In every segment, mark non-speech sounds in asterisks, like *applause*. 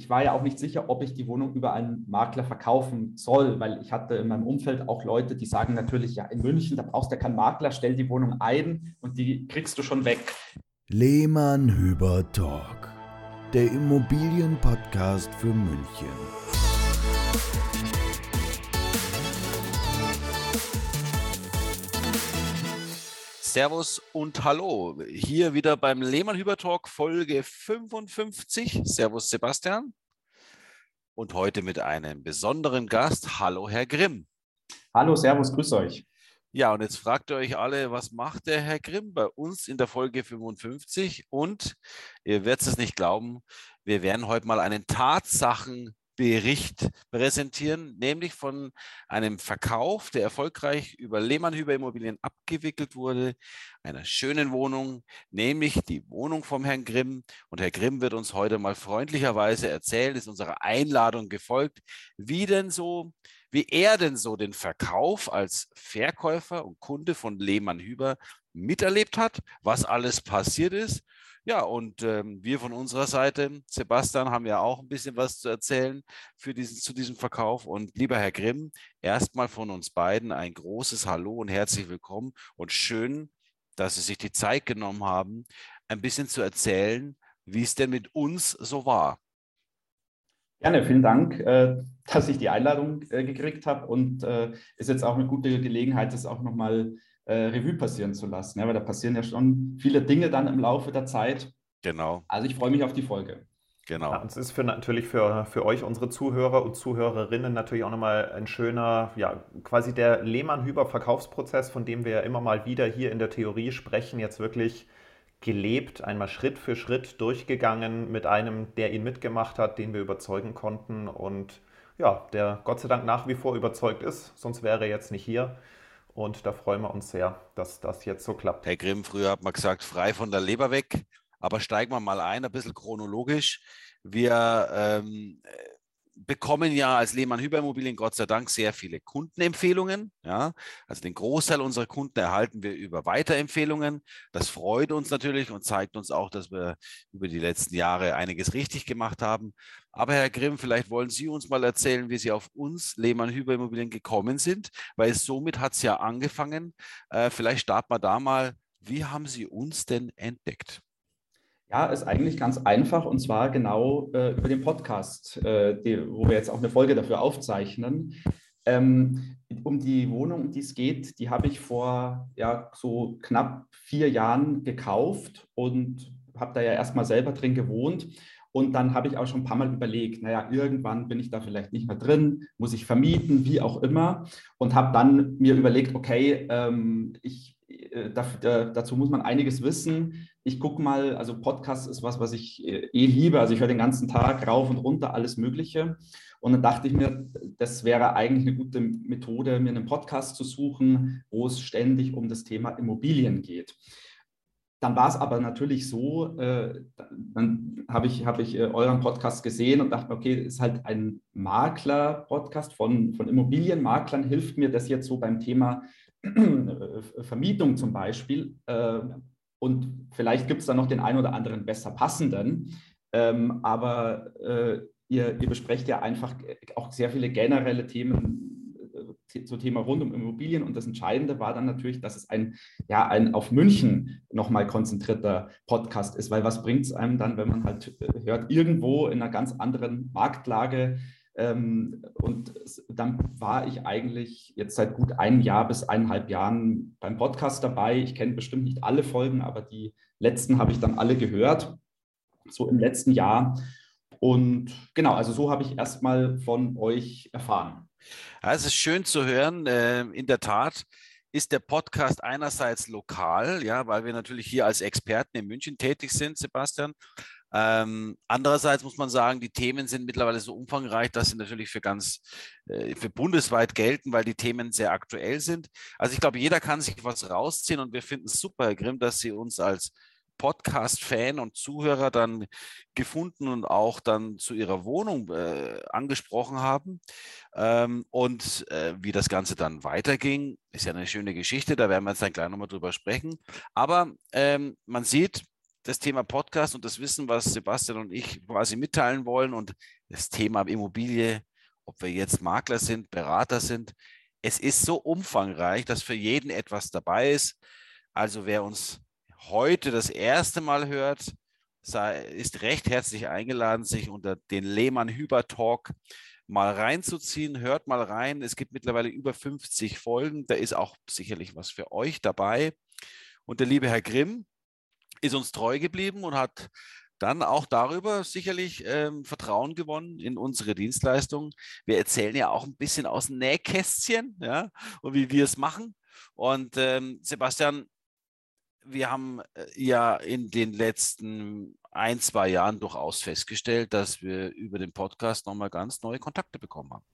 ich war ja auch nicht sicher, ob ich die Wohnung über einen Makler verkaufen soll, weil ich hatte in meinem Umfeld auch Leute, die sagen natürlich, ja, in München, da brauchst du ja keinen Makler, stell die Wohnung ein und die kriegst du schon weg. Lehmann Hüber Talk, der Immobilienpodcast für München. Servus und Hallo. Hier wieder beim Lehmann Hüber Talk Folge 55. Servus Sebastian. Und heute mit einem besonderen Gast. Hallo Herr Grimm. Hallo, Servus, grüß euch. Ja, und jetzt fragt ihr euch alle, was macht der Herr Grimm bei uns in der Folge 55? Und ihr werdet es nicht glauben, wir werden heute mal einen Tatsachen Bericht präsentieren, nämlich von einem Verkauf, der erfolgreich über Lehmann Hüber Immobilien abgewickelt wurde, einer schönen Wohnung, nämlich die Wohnung vom Herrn Grimm. Und Herr Grimm wird uns heute mal freundlicherweise erzählen, ist unserer Einladung gefolgt, wie denn so, wie er denn so den Verkauf als Verkäufer und Kunde von Lehmann Hüber miterlebt hat, was alles passiert ist ja, und ähm, wir von unserer Seite, Sebastian, haben ja auch ein bisschen was zu erzählen für diesen, zu diesem Verkauf. Und lieber Herr Grimm, erstmal von uns beiden ein großes Hallo und herzlich willkommen und schön, dass Sie sich die Zeit genommen haben, ein bisschen zu erzählen, wie es denn mit uns so war. Gerne, vielen Dank, äh, dass ich die Einladung äh, gekriegt habe und äh, ist jetzt auch eine gute Gelegenheit, das auch nochmal äh, Revue passieren zu lassen. Ja, weil da passieren ja schon viele Dinge dann im Laufe der Zeit. Genau. Also ich freue mich auf die Folge. Genau. Ja, es ist für, natürlich für, für euch, unsere Zuhörer und Zuhörerinnen, natürlich auch nochmal ein schöner, ja, quasi der Lehmann-Hüber-Verkaufsprozess, von dem wir ja immer mal wieder hier in der Theorie sprechen, jetzt wirklich gelebt, einmal Schritt für Schritt durchgegangen mit einem, der ihn mitgemacht hat, den wir überzeugen konnten und ja, der Gott sei Dank nach wie vor überzeugt ist, sonst wäre er jetzt nicht hier. Und da freuen wir uns sehr, dass das jetzt so klappt. Herr Grimm, früher hat man gesagt, frei von der Leber weg. Aber steigen wir mal ein, ein bisschen chronologisch. Wir ähm, bekommen ja als Lehmann Hyperimmobilien Gott sei Dank sehr viele Kundenempfehlungen. Ja? Also den Großteil unserer Kunden erhalten wir über Weiterempfehlungen. Das freut uns natürlich und zeigt uns auch, dass wir über die letzten Jahre einiges richtig gemacht haben. Aber Herr Grimm, vielleicht wollen Sie uns mal erzählen, wie Sie auf uns Lehmann Hyperimmobilien gekommen sind, weil somit hat es ja angefangen. Äh, vielleicht starten wir da mal. Wie haben Sie uns denn entdeckt? Ja, ist eigentlich ganz einfach und zwar genau äh, über den Podcast, äh, die, wo wir jetzt auch eine Folge dafür aufzeichnen. Ähm, um die Wohnung, um die es geht, die habe ich vor ja, so knapp vier Jahren gekauft und habe da ja erstmal selber drin gewohnt. Und dann habe ich auch schon ein paar Mal überlegt, naja, irgendwann bin ich da vielleicht nicht mehr drin, muss ich vermieten, wie auch immer. Und habe dann mir überlegt, okay, ähm, ich, äh, dazu muss man einiges wissen ich gucke mal, also Podcast ist was, was ich äh, eh liebe. Also ich höre den ganzen Tag rauf und runter alles Mögliche. Und dann dachte ich mir, das wäre eigentlich eine gute Methode, mir einen Podcast zu suchen, wo es ständig um das Thema Immobilien geht. Dann war es aber natürlich so, äh, dann habe ich, hab ich äh, euren Podcast gesehen und dachte, okay, ist halt ein Makler-Podcast von, von Immobilienmaklern, hilft mir das jetzt so beim Thema äh, Vermietung zum Beispiel äh, und vielleicht gibt es da noch den einen oder anderen besser passenden. Ähm, aber äh, ihr, ihr, besprecht ja einfach auch sehr viele generelle Themen äh, zu Thema rund um Immobilien. Und das Entscheidende war dann natürlich, dass es ein, ja, ein auf München nochmal konzentrierter Podcast ist. Weil was bringt es einem dann, wenn man halt äh, hört, irgendwo in einer ganz anderen Marktlage ähm, und dann war ich eigentlich jetzt seit gut einem Jahr bis eineinhalb Jahren beim Podcast dabei. Ich kenne bestimmt nicht alle Folgen, aber die letzten habe ich dann alle gehört, so im letzten Jahr. Und genau, also so habe ich erstmal von euch erfahren. Ja, es ist schön zu hören. Ähm, in der Tat ist der Podcast einerseits lokal, ja, weil wir natürlich hier als Experten in München tätig sind, Sebastian. Ähm, andererseits muss man sagen, die Themen sind mittlerweile so umfangreich, dass sie natürlich für ganz, äh, für bundesweit gelten, weil die Themen sehr aktuell sind. Also ich glaube, jeder kann sich was rausziehen und wir finden es super, Herr Grimm, dass Sie uns als Podcast-Fan und Zuhörer dann gefunden und auch dann zu ihrer Wohnung äh, angesprochen haben. Ähm, und äh, wie das Ganze dann weiterging, ist ja eine schöne Geschichte, da werden wir jetzt dann gleich nochmal drüber sprechen. Aber ähm, man sieht, das Thema Podcast und das Wissen, was Sebastian und ich quasi mitteilen wollen und das Thema Immobilie, ob wir jetzt Makler sind, Berater sind, es ist so umfangreich, dass für jeden etwas dabei ist. Also wer uns heute das erste Mal hört, sei, ist recht herzlich eingeladen, sich unter den Lehmann-Hüber-Talk mal reinzuziehen. Hört mal rein. Es gibt mittlerweile über 50 Folgen. Da ist auch sicherlich was für euch dabei. Und der liebe Herr Grimm ist uns treu geblieben und hat dann auch darüber sicherlich ähm, Vertrauen gewonnen in unsere Dienstleistung. Wir erzählen ja auch ein bisschen aus Nähkästchen ja, und wie wir es machen. Und ähm, Sebastian, wir haben äh, ja in den letzten ein, zwei Jahren durchaus festgestellt, dass wir über den Podcast nochmal ganz neue Kontakte bekommen haben.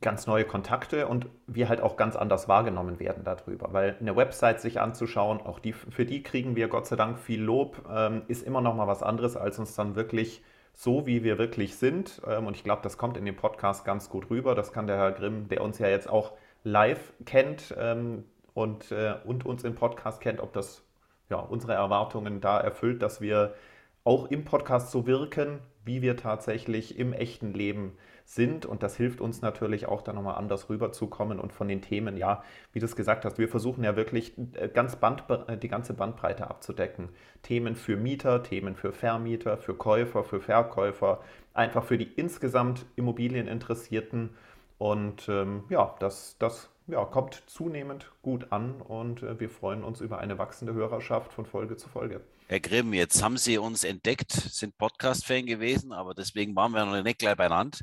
Ganz neue Kontakte und wir halt auch ganz anders wahrgenommen werden darüber. Weil eine Website sich anzuschauen, auch die, für die kriegen wir Gott sei Dank viel Lob, ähm, ist immer noch mal was anderes, als uns dann wirklich so, wie wir wirklich sind. Ähm, und ich glaube, das kommt in dem Podcast ganz gut rüber. Das kann der Herr Grimm, der uns ja jetzt auch live kennt, ähm, und, äh, und uns im Podcast kennt, ob das ja, unsere Erwartungen da erfüllt, dass wir auch im Podcast so wirken, wie wir tatsächlich im echten Leben sind. Und das hilft uns natürlich auch da nochmal anders rüberzukommen und von den Themen, ja, wie du es gesagt hast, wir versuchen ja wirklich äh, ganz Band, äh, die ganze Bandbreite abzudecken. Themen für Mieter, Themen für Vermieter, für Käufer, für Verkäufer, einfach für die insgesamt Immobilieninteressierten. Und ähm, ja, das, das ja, kommt zunehmend gut an und äh, wir freuen uns über eine wachsende Hörerschaft von Folge zu Folge. Herr Grimm, jetzt haben Sie uns entdeckt, sind Podcast-Fan gewesen, aber deswegen waren wir noch nicht gleich beieinander.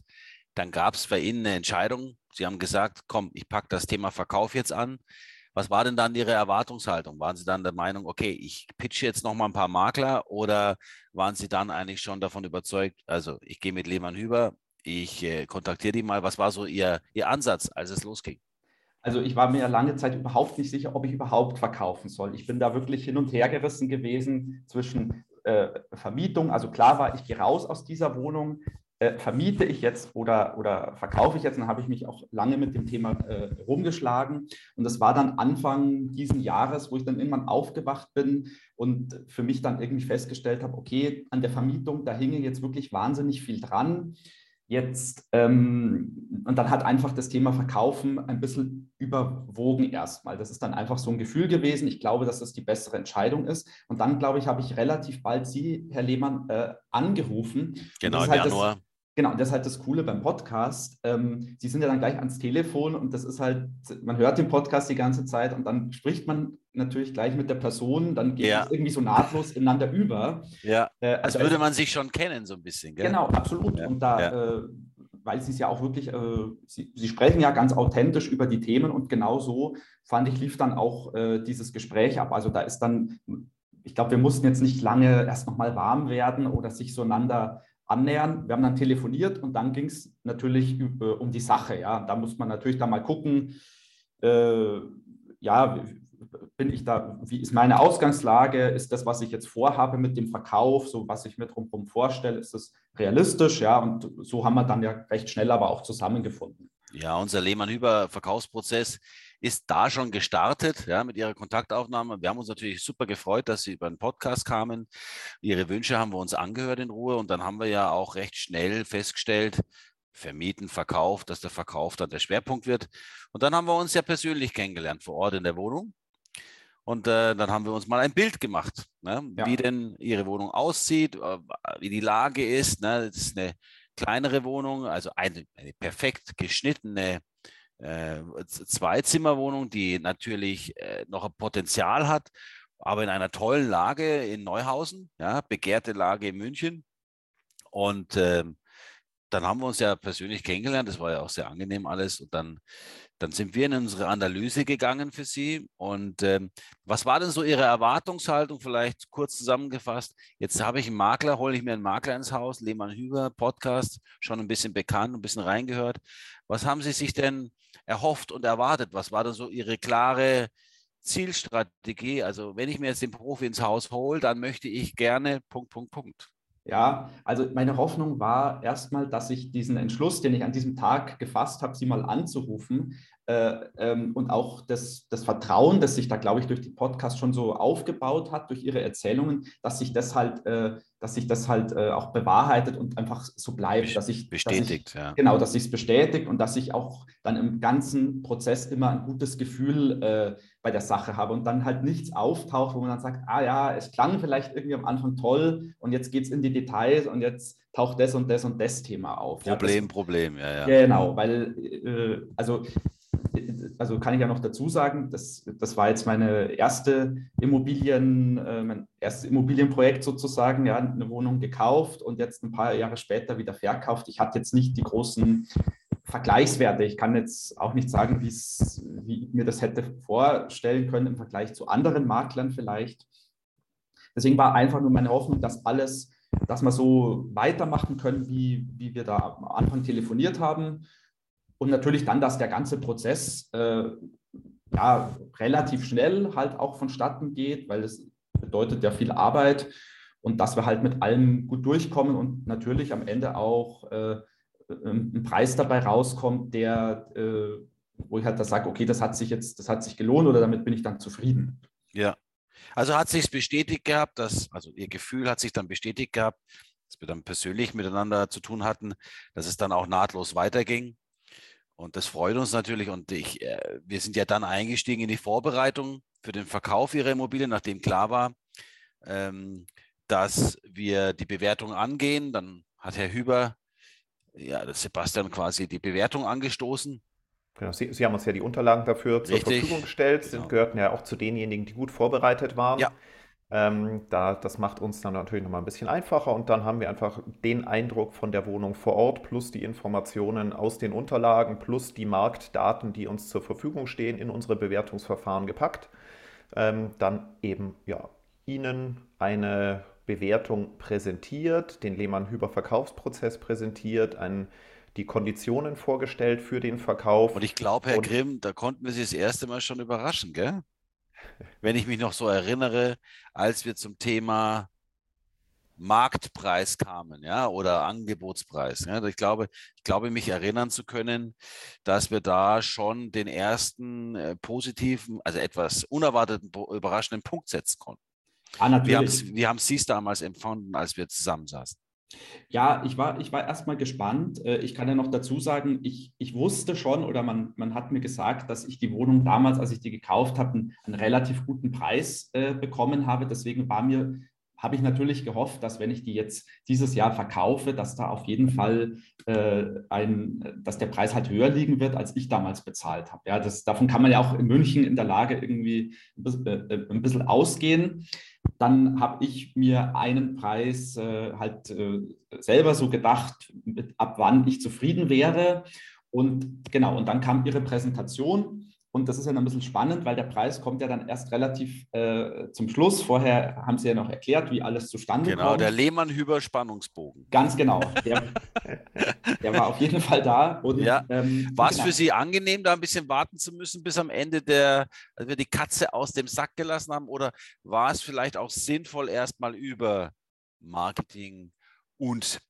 Dann gab es bei Ihnen eine Entscheidung. Sie haben gesagt, komm, ich packe das Thema Verkauf jetzt an. Was war denn dann Ihre Erwartungshaltung? Waren Sie dann der Meinung, okay, ich pitche jetzt noch mal ein paar Makler oder waren Sie dann eigentlich schon davon überzeugt, also ich gehe mit Lehmann Hüber, ich äh, kontaktiere die mal. Was war so Ihr, Ihr Ansatz, als es losging? Also ich war mir lange Zeit überhaupt nicht sicher, ob ich überhaupt verkaufen soll. Ich bin da wirklich hin und her gerissen gewesen zwischen äh, Vermietung. Also klar war, ich gehe raus aus dieser Wohnung. Äh, vermiete ich jetzt oder, oder verkaufe ich jetzt? dann habe ich mich auch lange mit dem Thema äh, rumgeschlagen. Und das war dann Anfang diesen Jahres, wo ich dann irgendwann aufgewacht bin und für mich dann irgendwie festgestellt habe, okay, an der Vermietung, da hinge jetzt wirklich wahnsinnig viel dran. Jetzt, ähm, und dann hat einfach das Thema Verkaufen ein bisschen überwogen erstmal. Das ist dann einfach so ein Gefühl gewesen. Ich glaube, dass das die bessere Entscheidung ist. Und dann, glaube ich, habe ich relativ bald Sie, Herr Lehmann, äh, angerufen. Genau, im halt Januar. Das, Genau, und das ist halt das Coole beim Podcast. Ähm, Sie sind ja dann gleich ans Telefon und das ist halt, man hört den Podcast die ganze Zeit und dann spricht man natürlich gleich mit der Person, dann geht ja. es irgendwie so nahtlos ineinander über. Ja, äh, also als würde man sich schon kennen, so ein bisschen. Gell? Genau, absolut. Ja. Und da, ja. äh, weil Sie es ja auch wirklich, äh, Sie, Sie, sprechen ja ganz authentisch über die Themen und genau so fand ich, lief dann auch äh, dieses Gespräch ab. Also da ist dann, ich glaube, wir mussten jetzt nicht lange erst nochmal warm werden oder sich so einander annähern. Wir haben dann telefoniert und dann ging es natürlich um die Sache. Ja, da muss man natürlich dann mal gucken, äh, ja, bin ich da, wie ist meine Ausgangslage? Ist das, was ich jetzt vorhabe mit dem Verkauf, so was ich mir drumherum vorstelle, ist das realistisch? Ja, und so haben wir dann ja recht schnell aber auch zusammengefunden. Ja, unser Lehmann-Hüber-Verkaufsprozess ist da schon gestartet, ja, mit ihrer Kontaktaufnahme. Wir haben uns natürlich super gefreut, dass sie über den Podcast kamen. Ihre Wünsche haben wir uns angehört in Ruhe und dann haben wir ja auch recht schnell festgestellt, vermieten, Verkauf, dass der Verkauf dann der Schwerpunkt wird. Und dann haben wir uns ja persönlich kennengelernt vor Ort in der Wohnung. Und äh, dann haben wir uns mal ein Bild gemacht, ne? ja. wie denn ihre Wohnung aussieht, äh, wie die Lage ist. Ne? Das ist eine kleinere Wohnung, also eine, eine perfekt geschnittene äh, Zweizimmerwohnung, die natürlich äh, noch ein Potenzial hat, aber in einer tollen Lage in Neuhausen, ja, begehrte Lage in München. Und äh, dann haben wir uns ja persönlich kennengelernt, das war ja auch sehr angenehm alles. Und dann, dann sind wir in unsere Analyse gegangen für Sie. Und ähm, was war denn so Ihre Erwartungshaltung, vielleicht kurz zusammengefasst? Jetzt habe ich einen Makler, hole ich mir einen Makler ins Haus, Lehmann Hüber, Podcast, schon ein bisschen bekannt, ein bisschen reingehört. Was haben Sie sich denn erhofft und erwartet? Was war denn so Ihre klare Zielstrategie? Also wenn ich mir jetzt den Profi ins Haus hole, dann möchte ich gerne Punkt, Punkt, Punkt. Ja, also meine Hoffnung war erstmal, dass ich diesen Entschluss, den ich an diesem Tag gefasst habe, sie mal anzurufen, äh, ähm, und auch das, das Vertrauen, das sich da, glaube ich, durch die Podcast schon so aufgebaut hat, durch ihre Erzählungen, dass sich das halt, äh, dass sich das halt äh, auch bewahrheitet und einfach so bleibt. Dass ich, bestätigt, dass ich, ja. Genau, dass sich es bestätigt und dass ich auch dann im ganzen Prozess immer ein gutes Gefühl äh, bei der Sache habe und dann halt nichts auftaucht, wo man dann sagt, ah ja, es klang vielleicht irgendwie am Anfang toll und jetzt geht es in die Details und jetzt taucht das und das und das Thema auf. Problem, ja, das, Problem, ja, ja. Genau, weil, äh, also also kann ich ja noch dazu sagen, das, das war jetzt meine erste Immobilien, äh, mein erstes Immobilienprojekt sozusagen, ja, eine Wohnung gekauft und jetzt ein paar Jahre später wieder verkauft. Ich hatte jetzt nicht die großen Vergleichswerte. Ich kann jetzt auch nicht sagen, wie ich mir das hätte vorstellen können im Vergleich zu anderen Maklern vielleicht. Deswegen war einfach nur meine Hoffnung, dass alles, dass wir so weitermachen können, wie, wie wir da am Anfang telefoniert haben und natürlich dann, dass der ganze Prozess äh, ja, relativ schnell halt auch vonstatten geht, weil es bedeutet ja viel Arbeit und dass wir halt mit allem gut durchkommen und natürlich am Ende auch äh, ein Preis dabei rauskommt, der, äh, wo ich halt da sage, okay, das hat sich jetzt, das hat sich gelohnt oder damit bin ich dann zufrieden. Ja. Also hat sich bestätigt gehabt, dass, also Ihr Gefühl hat sich dann bestätigt gehabt, dass wir dann persönlich miteinander zu tun hatten, dass es dann auch nahtlos weiterging. Und das freut uns natürlich. Und ich, äh, wir sind ja dann eingestiegen in die Vorbereitung für den Verkauf ihrer Immobilien, nachdem klar war, ähm, dass wir die Bewertung angehen. Dann hat Herr Hüber, ja, Sebastian quasi die Bewertung angestoßen. Genau, Sie, Sie haben uns ja die Unterlagen dafür zur Richtig. Verfügung gestellt, sind, Genau. gehörten ja auch zu denjenigen, die gut vorbereitet waren. Ja. Ähm, da, das macht uns dann natürlich nochmal ein bisschen einfacher und dann haben wir einfach den Eindruck von der Wohnung vor Ort plus die Informationen aus den Unterlagen plus die Marktdaten, die uns zur Verfügung stehen, in unsere Bewertungsverfahren gepackt. Ähm, dann eben ja, Ihnen eine Bewertung präsentiert, den Lehmann-Hüber-Verkaufsprozess präsentiert, ein, die Konditionen vorgestellt für den Verkauf. Und ich glaube, Herr Und- Grimm, da konnten wir Sie das erste Mal schon überraschen, gell? Wenn ich mich noch so erinnere, als wir zum Thema Marktpreis kamen, ja, oder Angebotspreis. Ja, ich glaube, ich glaube, mich erinnern zu können, dass wir da schon den ersten äh, positiven, also etwas unerwarteten, überraschenden Punkt setzen konnten. Ah, Wie haben, natürlich. wie haben Sie es damals empfunden, als wir zusammensaßen? Ja, ich war, ich war erstmal gespannt. Äh, Ich kann ja noch dazu sagen, ich, ich wusste schon oder man, man hat mir gesagt, dass ich die Wohnung damals, als ich die gekauft habe, einen, einen relativ guten Preis äh, bekommen habe. Deswegen war mir, habe ich natürlich gehofft, dass wenn ich die jetzt dieses Jahr verkaufe, dass da auf jeden Fall äh, ein, dass der Preis halt höher liegen wird, als ich damals bezahlt habe. Ja, das, davon kann man ja auch in München in der Lage irgendwie ein bisschen, äh, ein bisschen ausgehen. Dann habe ich mir einen Preis äh, halt äh, selber so gedacht, mit, ab wann ich zufrieden wäre. Und genau, und dann kam ihre Präsentation. Und das ist ja noch ein bisschen spannend, weil der Preis kommt ja dann erst relativ äh, zum Schluss. Vorher haben Sie ja noch erklärt, wie alles zustande Genau, kommt. der Lehmann-Hüber-Spannungsbogen. Ganz genau. Der, *laughs* der war auf jeden Fall da. Und, Ja. ähm, War es genau. für Sie angenehm, da ein bisschen warten zu müssen, bis am Ende der, als wir die Katze aus dem Sack gelassen haben? Oder war es vielleicht auch sinnvoll, erstmal über Marketing und,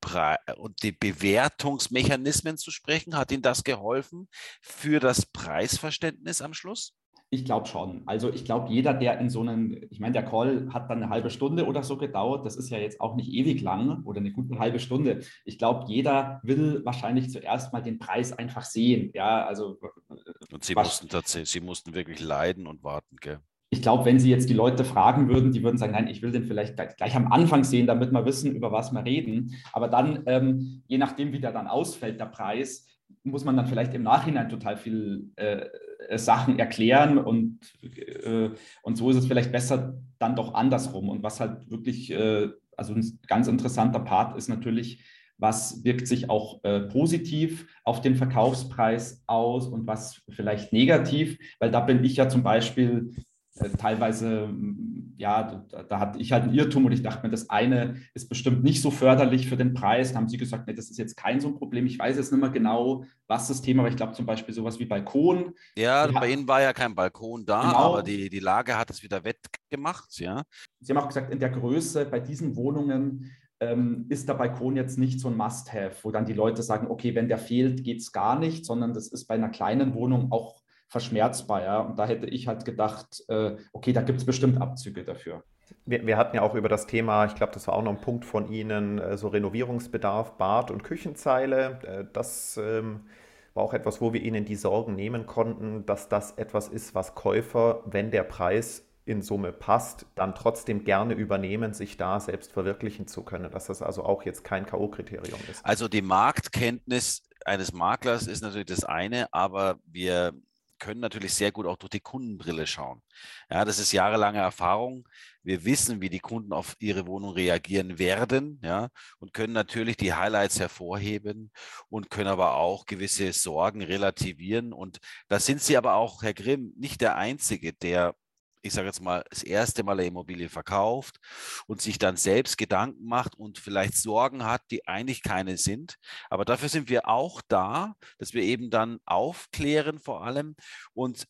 und die Bewertungsmechanismen zu sprechen? Hat Ihnen das geholfen für das Preisverständnis am Schluss? Ich glaube schon. Also ich glaube, jeder, der in so einem, ich meine, der Call hat dann eine halbe Stunde oder so gedauert. Das ist ja jetzt auch nicht ewig lang oder eine gute halbe Stunde. Ich glaube, jeder will wahrscheinlich zuerst mal den Preis einfach sehen. Ja, also Und Sie mussten tatsächlich, Sie mussten wirklich leiden und warten, gell? Ich glaube, wenn Sie jetzt die Leute fragen würden, die würden sagen, nein, ich will den vielleicht gleich, gleich am Anfang sehen, damit wir wissen, über was wir reden. Aber dann, ähm, je nachdem, wie der dann ausfällt, der Preis, muss man dann vielleicht im Nachhinein total viel äh, äh, Sachen erklären und, äh, und so ist es vielleicht besser dann doch andersrum. Und was halt wirklich, äh, also ein ganz interessanter Part ist natürlich, was wirkt sich auch äh, positiv auf den Verkaufspreis aus und was vielleicht negativ, weil da bin ich ja zum Beispiel teilweise, mm, ja, da, da hatte ich halt einen Irrtum und ich dachte mir, das eine ist bestimmt nicht so förderlich für den Preis. Da haben sie gesagt, nee, das ist jetzt kein so ein Problem. Ich weiß jetzt nicht mehr genau, was das Thema war. Ich glaube zum Beispiel sowas wie Balkon. Ja, Ja. bei Ihnen war ja kein Balkon da, Genau. aber die, die Lage hat es wieder wettgemacht, ja. Sie haben auch gesagt, in der Größe bei diesen Wohnungen ähm, ist der Balkon jetzt nicht so ein Must-Have, wo dann die Leute sagen, okay, wenn der fehlt, geht es gar nicht, sondern das ist bei einer kleinen Wohnung auch verschmerzbar. Ja? Und da hätte ich halt gedacht, äh, okay, da gibt es bestimmt Abzüge dafür. Wir, wir, hatten ja auch über das Thema, ich glaube, das war auch noch ein Punkt von Ihnen, äh, so Renovierungsbedarf, Bad- und Küchenzeile. Äh, das ähm, war auch etwas, wo wir Ihnen die Sorgen nehmen konnten, dass das etwas ist, was Käufer, wenn der Preis in Summe passt, dann trotzdem gerne übernehmen, sich da selbst verwirklichen zu können, dass das also auch jetzt kein K.O.-Kriterium ist. Also die Marktkenntnis eines Maklers ist natürlich das eine, aber wir können natürlich sehr gut auch durch die Kundenbrille schauen. Ja, das ist jahrelange Erfahrung. Wir wissen, wie die Kunden auf ihre Wohnung reagieren werden, ja, und können natürlich die Highlights hervorheben und können aber auch gewisse Sorgen relativieren. Und da sind Sie aber auch, Herr Grimm, nicht der Einzige, der ich sage jetzt mal, das erste Mal eine Immobilie verkauft und sich dann selbst Gedanken macht und vielleicht Sorgen hat, die eigentlich keine sind. Aber dafür sind wir auch da, dass wir eben dann aufklären vor allem und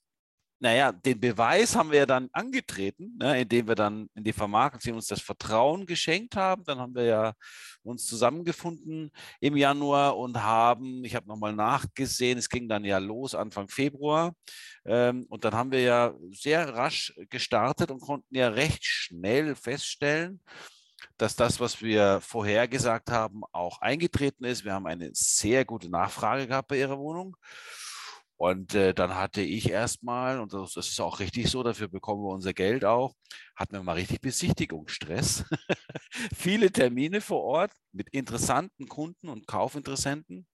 naja, den Beweis haben wir ja dann angetreten, ne, indem wir dann in die Vermarktung uns das Vertrauen geschenkt haben. Dann haben wir ja uns zusammengefunden im Januar und haben, ich habe nochmal nachgesehen, es ging dann ja los Anfang Februar. Ähm, und dann haben wir ja sehr rasch gestartet und konnten ja recht schnell feststellen, dass das, was wir vorhergesagt haben, auch eingetreten ist. Wir haben eine sehr gute Nachfrage gehabt bei Ihrer Wohnung. Und äh, dann hatte ich erstmal, und das, das, ist auch richtig so, dafür bekommen wir unser Geld auch, hatten wir mal richtig Besichtigungsstress. *laughs* Viele Termine vor Ort mit interessanten Kunden und Kaufinteressenten.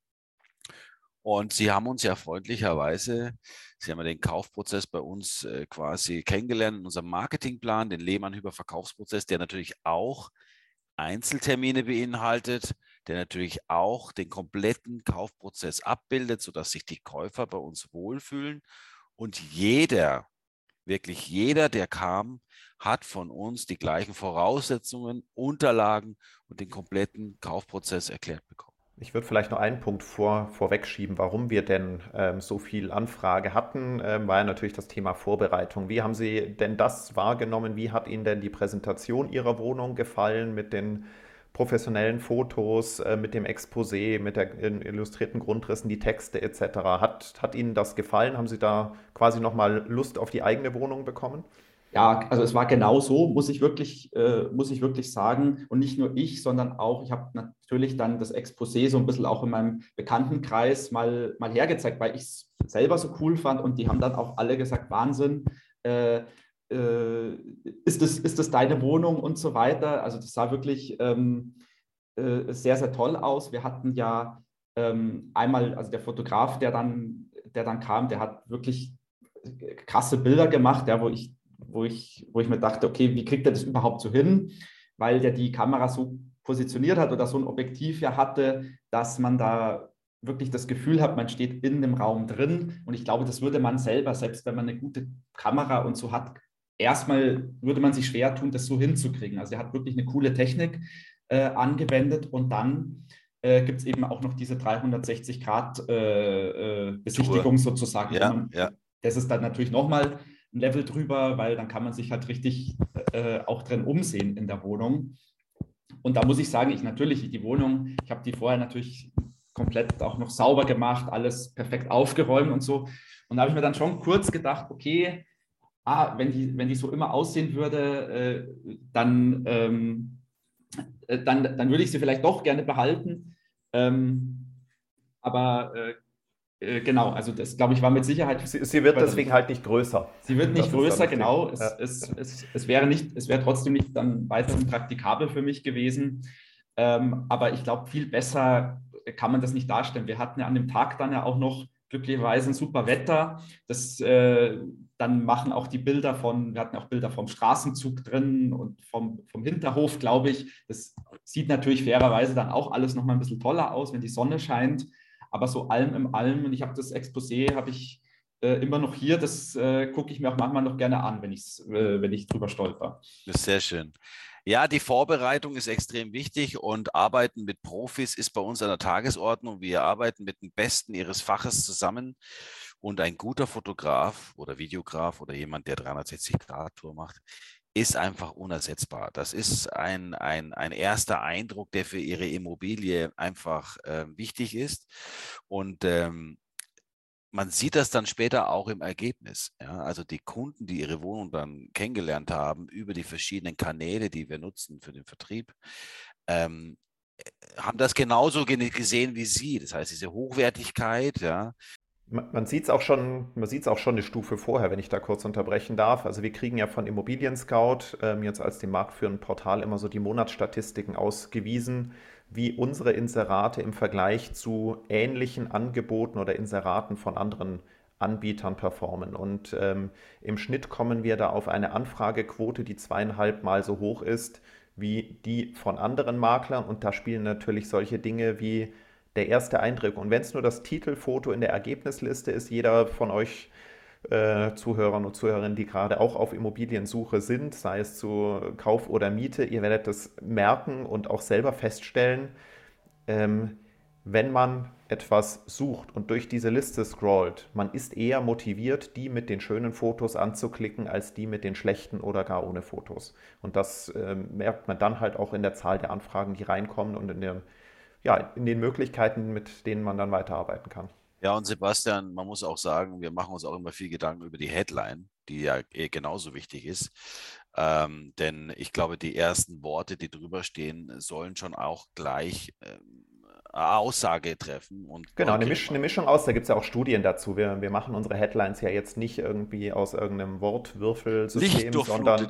Und sie haben uns ja freundlicherweise, sie haben ja den Kaufprozess bei uns äh, quasi kennengelernt, unserem Marketingplan, den Lehmann-Hüber-Verkaufsprozess, der natürlich auch Einzeltermine beinhaltet, der natürlich auch den kompletten Kaufprozess abbildet, sodass sich die Käufer bei uns wohlfühlen. Und jeder, wirklich jeder, der kam, hat von uns die gleichen Voraussetzungen, Unterlagen und den kompletten Kaufprozess erklärt bekommen. Ich würde vielleicht noch einen Punkt vor, vorwegschieben, warum wir denn ähm, so viel Anfrage hatten, ähm, war ja natürlich das Thema Vorbereitung. Wie haben Sie denn das wahrgenommen? Wie hat Ihnen denn die Präsentation Ihrer Wohnung gefallen mit den professionellen Fotos, äh, mit dem Exposé, mit den illustrierten Grundrissen, die Texte etc.? Hat, hat Ihnen das gefallen? Haben Sie da quasi nochmal Lust auf die eigene Wohnung bekommen? Ja, also es war genau so, muss ich wirklich, äh, muss ich wirklich sagen. Und nicht nur ich, sondern auch, ich habe natürlich dann das Exposé so ein bisschen auch in meinem Bekanntenkreis mal, mal hergezeigt, weil ich es selber so cool fand. Und die haben dann auch alle gesagt, Wahnsinn, äh, äh, ist, das, ist das deine Wohnung und so weiter. Also das sah wirklich ähm, äh, sehr, sehr toll aus. Wir hatten ja ähm, einmal, also der Fotograf, der dann, der dann kam, der hat wirklich krasse Bilder gemacht, ja, wo ich wo ich, wo ich mir dachte, okay, wie kriegt er das überhaupt so hin? Weil der die Kamera so positioniert hat oder so ein Objektiv ja hatte, dass man da wirklich das Gefühl hat, man steht in dem Raum drin. Und ich glaube, das würde man selber, selbst wenn man eine gute Kamera und so hat, erstmal würde man sich schwer tun, das so hinzukriegen. Also er hat wirklich eine coole Technik äh, angewendet und dann äh, gibt es eben auch noch diese 360 Grad äh, äh, Besichtigung sozusagen. Ja, man, ja. Das ist dann natürlich nochmal ein Level drüber, weil dann kann man sich halt richtig äh, auch drin umsehen in der Wohnung. Und da muss ich sagen, ich natürlich, die Wohnung, ich habe die vorher natürlich komplett auch noch sauber gemacht, alles perfekt aufgeräumt und so. Und da habe ich mir dann schon kurz gedacht, okay, ah, wenn, die, wenn die so immer aussehen würde, äh, dann, ähm, äh, dann, dann würde ich sie vielleicht doch gerne behalten. Ähm, aber äh, äh, genau, also das glaube ich war mit Sicherheit. Sie, sie wird deswegen halt nicht größer. Sie wird nicht das größer, genau. Es, ja. es, es, es, wäre nicht, es wäre trotzdem nicht dann weiterhin praktikabel für mich gewesen. Ähm, aber ich glaube, viel besser kann man das nicht darstellen. Wir hatten ja an dem Tag dann ja auch noch glücklicherweise ein super Wetter. Das äh, dann machen auch die Bilder von, wir hatten auch Bilder vom Straßenzug drin und vom, vom Hinterhof, glaube ich. Das sieht natürlich fairerweise dann auch alles nochmal ein bisschen toller aus, wenn die Sonne scheint. Aber so allem im allem, und ich habe das Exposé, habe ich äh, immer noch hier, das äh, gucke ich mir auch manchmal noch gerne an, wenn, äh, wenn ich drüber stolper. Das ist sehr schön. Ja, die Vorbereitung ist extrem wichtig und Arbeiten mit Profis ist bei uns an der Tagesordnung. Wir arbeiten mit den Besten ihres Faches zusammen und ein guter Fotograf oder Videograf oder jemand, der 360-Grad-Tour macht, ist einfach unersetzbar. Das ist ein, ein, ein erster Eindruck, der für Ihre Immobilie einfach äh, wichtig ist. Und ähm, man sieht das dann später auch im Ergebnis. Ja? Also die Kunden, die ihre Wohnung dann kennengelernt haben über die verschiedenen Kanäle, die wir nutzen für den Vertrieb, ähm, äh, haben das genauso gesehen wie Sie. Das heißt, diese Hochwertigkeit, ja. Man, man sieht es auch schon, man sieht es auch schon eine Stufe vorher, wenn ich da kurz unterbrechen darf. Also wir kriegen ja von Immobilien Scout ähm, jetzt als dem marktführenden Portal immer so die Monatsstatistiken ausgewiesen wie unsere Inserate im Vergleich zu ähnlichen Angeboten oder Inseraten von anderen Anbietern performen. Und ähm, im Schnitt kommen wir da auf eine Anfragequote, die zweieinhalb Mal so hoch ist wie die von anderen Maklern. Und da spielen natürlich solche Dinge wie der erste Eindruck. Und wenn es nur das Titelfoto in der Ergebnisliste ist, jeder von euch äh, Zuhörern und Zuhörerinnen, die gerade auch auf Immobiliensuche sind, sei es zu Kauf oder Miete, ihr werdet das merken und auch selber feststellen, ähm, wenn man etwas sucht und durch diese Liste scrollt, man ist eher motiviert, die mit den schönen Fotos anzuklicken, als die mit den schlechten oder gar ohne Fotos. Und das äh, merkt man dann halt auch in der Zahl der Anfragen, die reinkommen und in, der, ja, in den Möglichkeiten, mit denen man dann weiterarbeiten kann. Ja, und Sebastian, man muss auch sagen, wir machen uns auch immer viel Gedanken über die Headline, die ja eh genauso wichtig ist. Ähm, denn ich glaube, die ersten Worte, die drüber stehen, sollen schon auch gleich ähm, Aussage treffen. Und genau, eine, Misch, eine, Mischung aus, da gibt es ja auch Studien dazu. Wir, wir machen unsere Headlines ja jetzt nicht irgendwie aus irgendeinem Wortwürfelsystem, sondern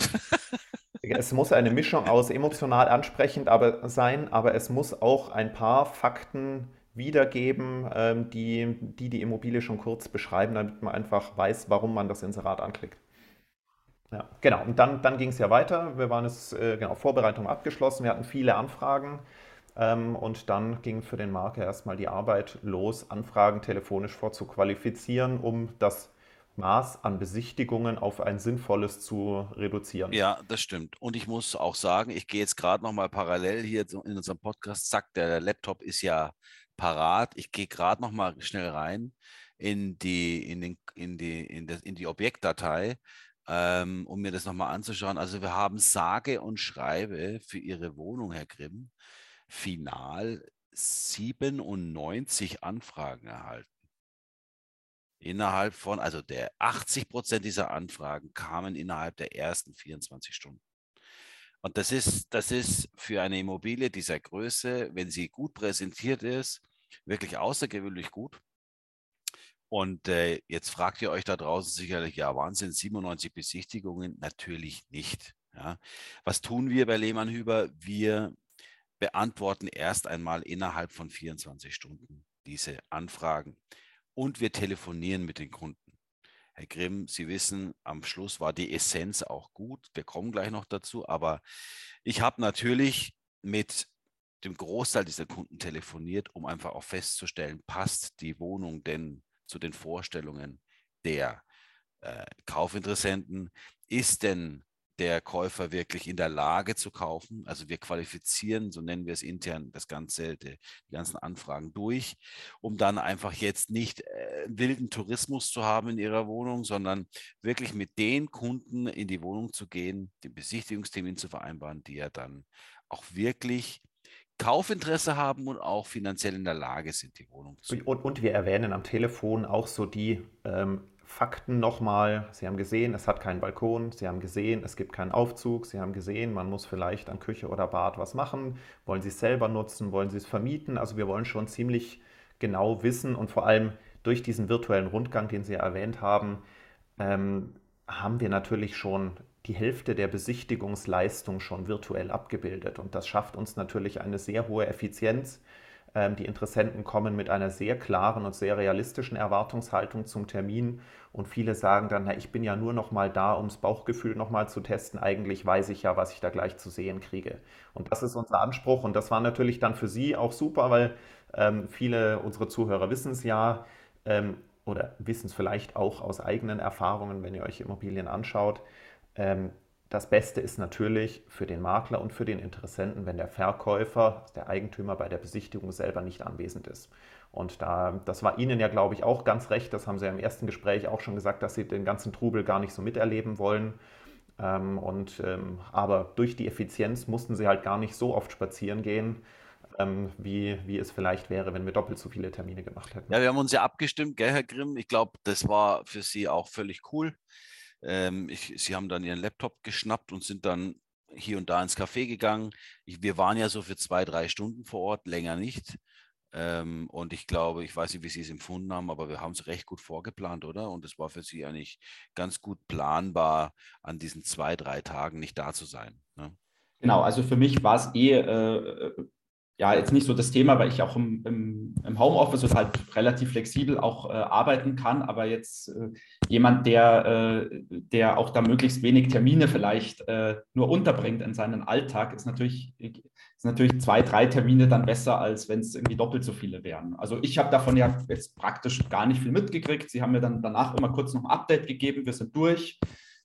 es muss eine Mischung aus emotional ansprechend aber sein, aber es muss auch ein paar Fakten wiedergeben, ähm, die, die die Immobilie schon kurz beschreiben, damit man einfach weiß, warum man das Inserat anklickt. Ja, genau. Und dann, dann ging es ja weiter. Wir waren es, äh, genau, Vorbereitung abgeschlossen. Wir hatten viele Anfragen. Ähm, und dann ging für den Marker erstmal die Arbeit los, Anfragen telefonisch vorzuqualifizieren, um das Maß an Besichtigungen auf ein sinnvolles zu reduzieren. Ja, das stimmt. Und ich muss auch sagen, ich gehe jetzt gerade nochmal parallel hier in unserem Podcast. Zack, der Laptop ist ja parat. Ich gehe gerade noch mal schnell rein in die, in den, in die, in das, in die Objektdatei, ähm, um mir das noch mal anzuschauen. Also wir haben sage und schreibe für Ihre Wohnung, Herr Grimm, final 97 Anfragen erhalten. Innerhalb von, also der 80 Prozent dieser Anfragen kamen innerhalb der ersten 24 Stunden. Und das ist, das ist für eine Immobilie dieser Größe, wenn sie gut präsentiert ist, wirklich außergewöhnlich gut. Und äh, jetzt fragt ihr euch da draußen sicherlich, ja, Wahnsinn, 97 Besichtigungen? Natürlich nicht. Ja. Was tun wir bei Lehmann Hüber? Wir beantworten erst einmal innerhalb von 24 Stunden diese Anfragen und wir telefonieren mit den Kunden. Herr Grimm, Sie wissen, am Schluss war die Essenz auch gut. Wir kommen gleich noch dazu, aber ich habe natürlich mit dem Großteil dieser Kunden telefoniert, um einfach auch festzustellen, passt die Wohnung denn zu den Vorstellungen der äh, Kaufinteressenten? Ist denn der Käufer wirklich in der Lage zu kaufen? Also wir qualifizieren, so nennen wir es intern, das ganze, die, die ganzen Anfragen durch, um dann einfach jetzt nicht äh, wilden Tourismus zu haben in ihrer Wohnung, sondern wirklich mit den Kunden in die Wohnung zu gehen, den Besichtigungstermin zu vereinbaren, die ja dann auch wirklich Kaufinteresse haben und auch finanziell in der Lage sind, die Wohnung zu. Und, und wir erwähnen am Telefon auch so die ähm, Fakten nochmal. Sie haben gesehen, es hat keinen Balkon. Sie haben gesehen, es gibt keinen Aufzug. Sie haben gesehen, man muss vielleicht an Küche oder Bad was machen. Wollen Sie es selber nutzen? Wollen Sie es vermieten? Also wir wollen schon ziemlich genau wissen und vor allem durch diesen virtuellen Rundgang, den Sie erwähnt haben, ähm, haben wir natürlich schon die Hälfte der Besichtigungsleistung schon virtuell abgebildet. Und das schafft uns natürlich eine sehr hohe Effizienz. Ähm, die Interessenten kommen mit einer sehr klaren und sehr realistischen Erwartungshaltung zum Termin. Und viele sagen dann, na, ich bin ja nur noch mal da, um das Bauchgefühl noch mal zu testen. Eigentlich weiß ich ja, was ich da gleich zu sehen kriege. Und das ist unser Anspruch. Und das war natürlich dann für Sie auch super, weil ähm, viele unserer Zuhörer wissen es ja ähm, oder wissen es vielleicht auch aus eigenen Erfahrungen, wenn ihr euch Immobilien anschaut. Ähm, das Beste ist natürlich für den Makler und für den Interessenten, wenn der Verkäufer, der Eigentümer bei der Besichtigung selber nicht anwesend ist. Und da, das war Ihnen ja, glaube ich, auch ganz recht. Das haben Sie ja im ersten Gespräch auch schon gesagt, dass Sie den ganzen Trubel gar nicht so miterleben wollen. Ähm, und, ähm, aber durch die Effizienz mussten Sie halt gar nicht so oft spazieren gehen, ähm, wie, wie es vielleicht wäre, wenn wir doppelt so viele Termine gemacht hätten. Ja, wir haben uns ja abgestimmt, gell, Herr Grimm? Ich glaube, das war für Sie auch völlig cool. Ähm, ich, Sie haben dann Ihren Laptop geschnappt und sind dann hier und da ins Café gegangen. Ich, wir waren ja so für zwei, drei Stunden vor Ort, länger nicht. Ähm, und ich glaube, ich weiß nicht, wie Sie es empfunden haben, aber wir haben es recht gut vorgeplant, oder? Und es war für Sie eigentlich ganz gut planbar, an diesen zwei, drei Tagen nicht da zu sein. Ne? Genau, also für mich war es eh äh, ja jetzt nicht so das Thema, weil ich auch im, im, im Homeoffice und halt relativ flexibel auch äh, arbeiten kann, aber jetzt äh, jemand, der, äh, der auch da möglichst wenig Termine vielleicht äh, nur unterbringt in seinen Alltag, ist natürlich, ist natürlich zwei, drei Termine dann besser, als wenn es irgendwie doppelt so viele wären. Also ich habe davon ja jetzt praktisch gar nicht viel mitgekriegt. Sie haben mir dann danach immer kurz noch ein Update gegeben, wir sind durch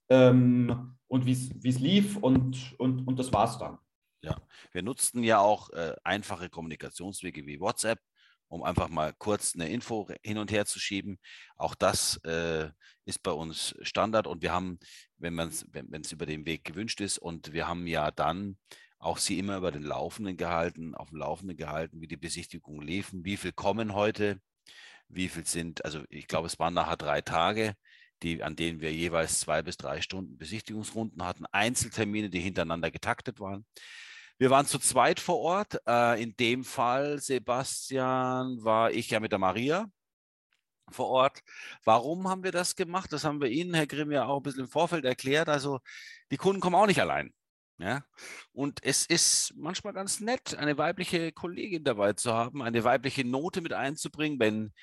ähm, und wie es lief und, und, und das war es dann. Ja, wir nutzten ja auch äh, einfache Kommunikationswege wie WhatsApp, um einfach mal kurz eine Info hin und her zu schieben. Auch das äh, ist bei uns Standard und wir haben, wenn es wenn, über den Weg gewünscht ist, und wir haben ja dann auch sie immer über den Laufenden gehalten, auf dem Laufenden gehalten, wie die Besichtigungen liefen, wie viel kommen heute, wie viel sind, also ich glaube, es waren nachher drei Tage, die, an denen wir jeweils zwei bis drei Stunden Besichtigungsrunden hatten, Einzeltermine, die hintereinander getaktet waren. Wir waren zu zweit vor Ort. Äh, in dem Fall, Sebastian, war ich ja mit der Maria vor Ort. Warum haben wir das gemacht? Das haben wir Ihnen, Herr Grimm, ja auch ein bisschen im Vorfeld erklärt. Also die Kunden kommen auch nicht allein. Ja? Und es ist manchmal ganz nett, eine weibliche Kollegin dabei zu haben, eine weibliche Note mit einzubringen, wenn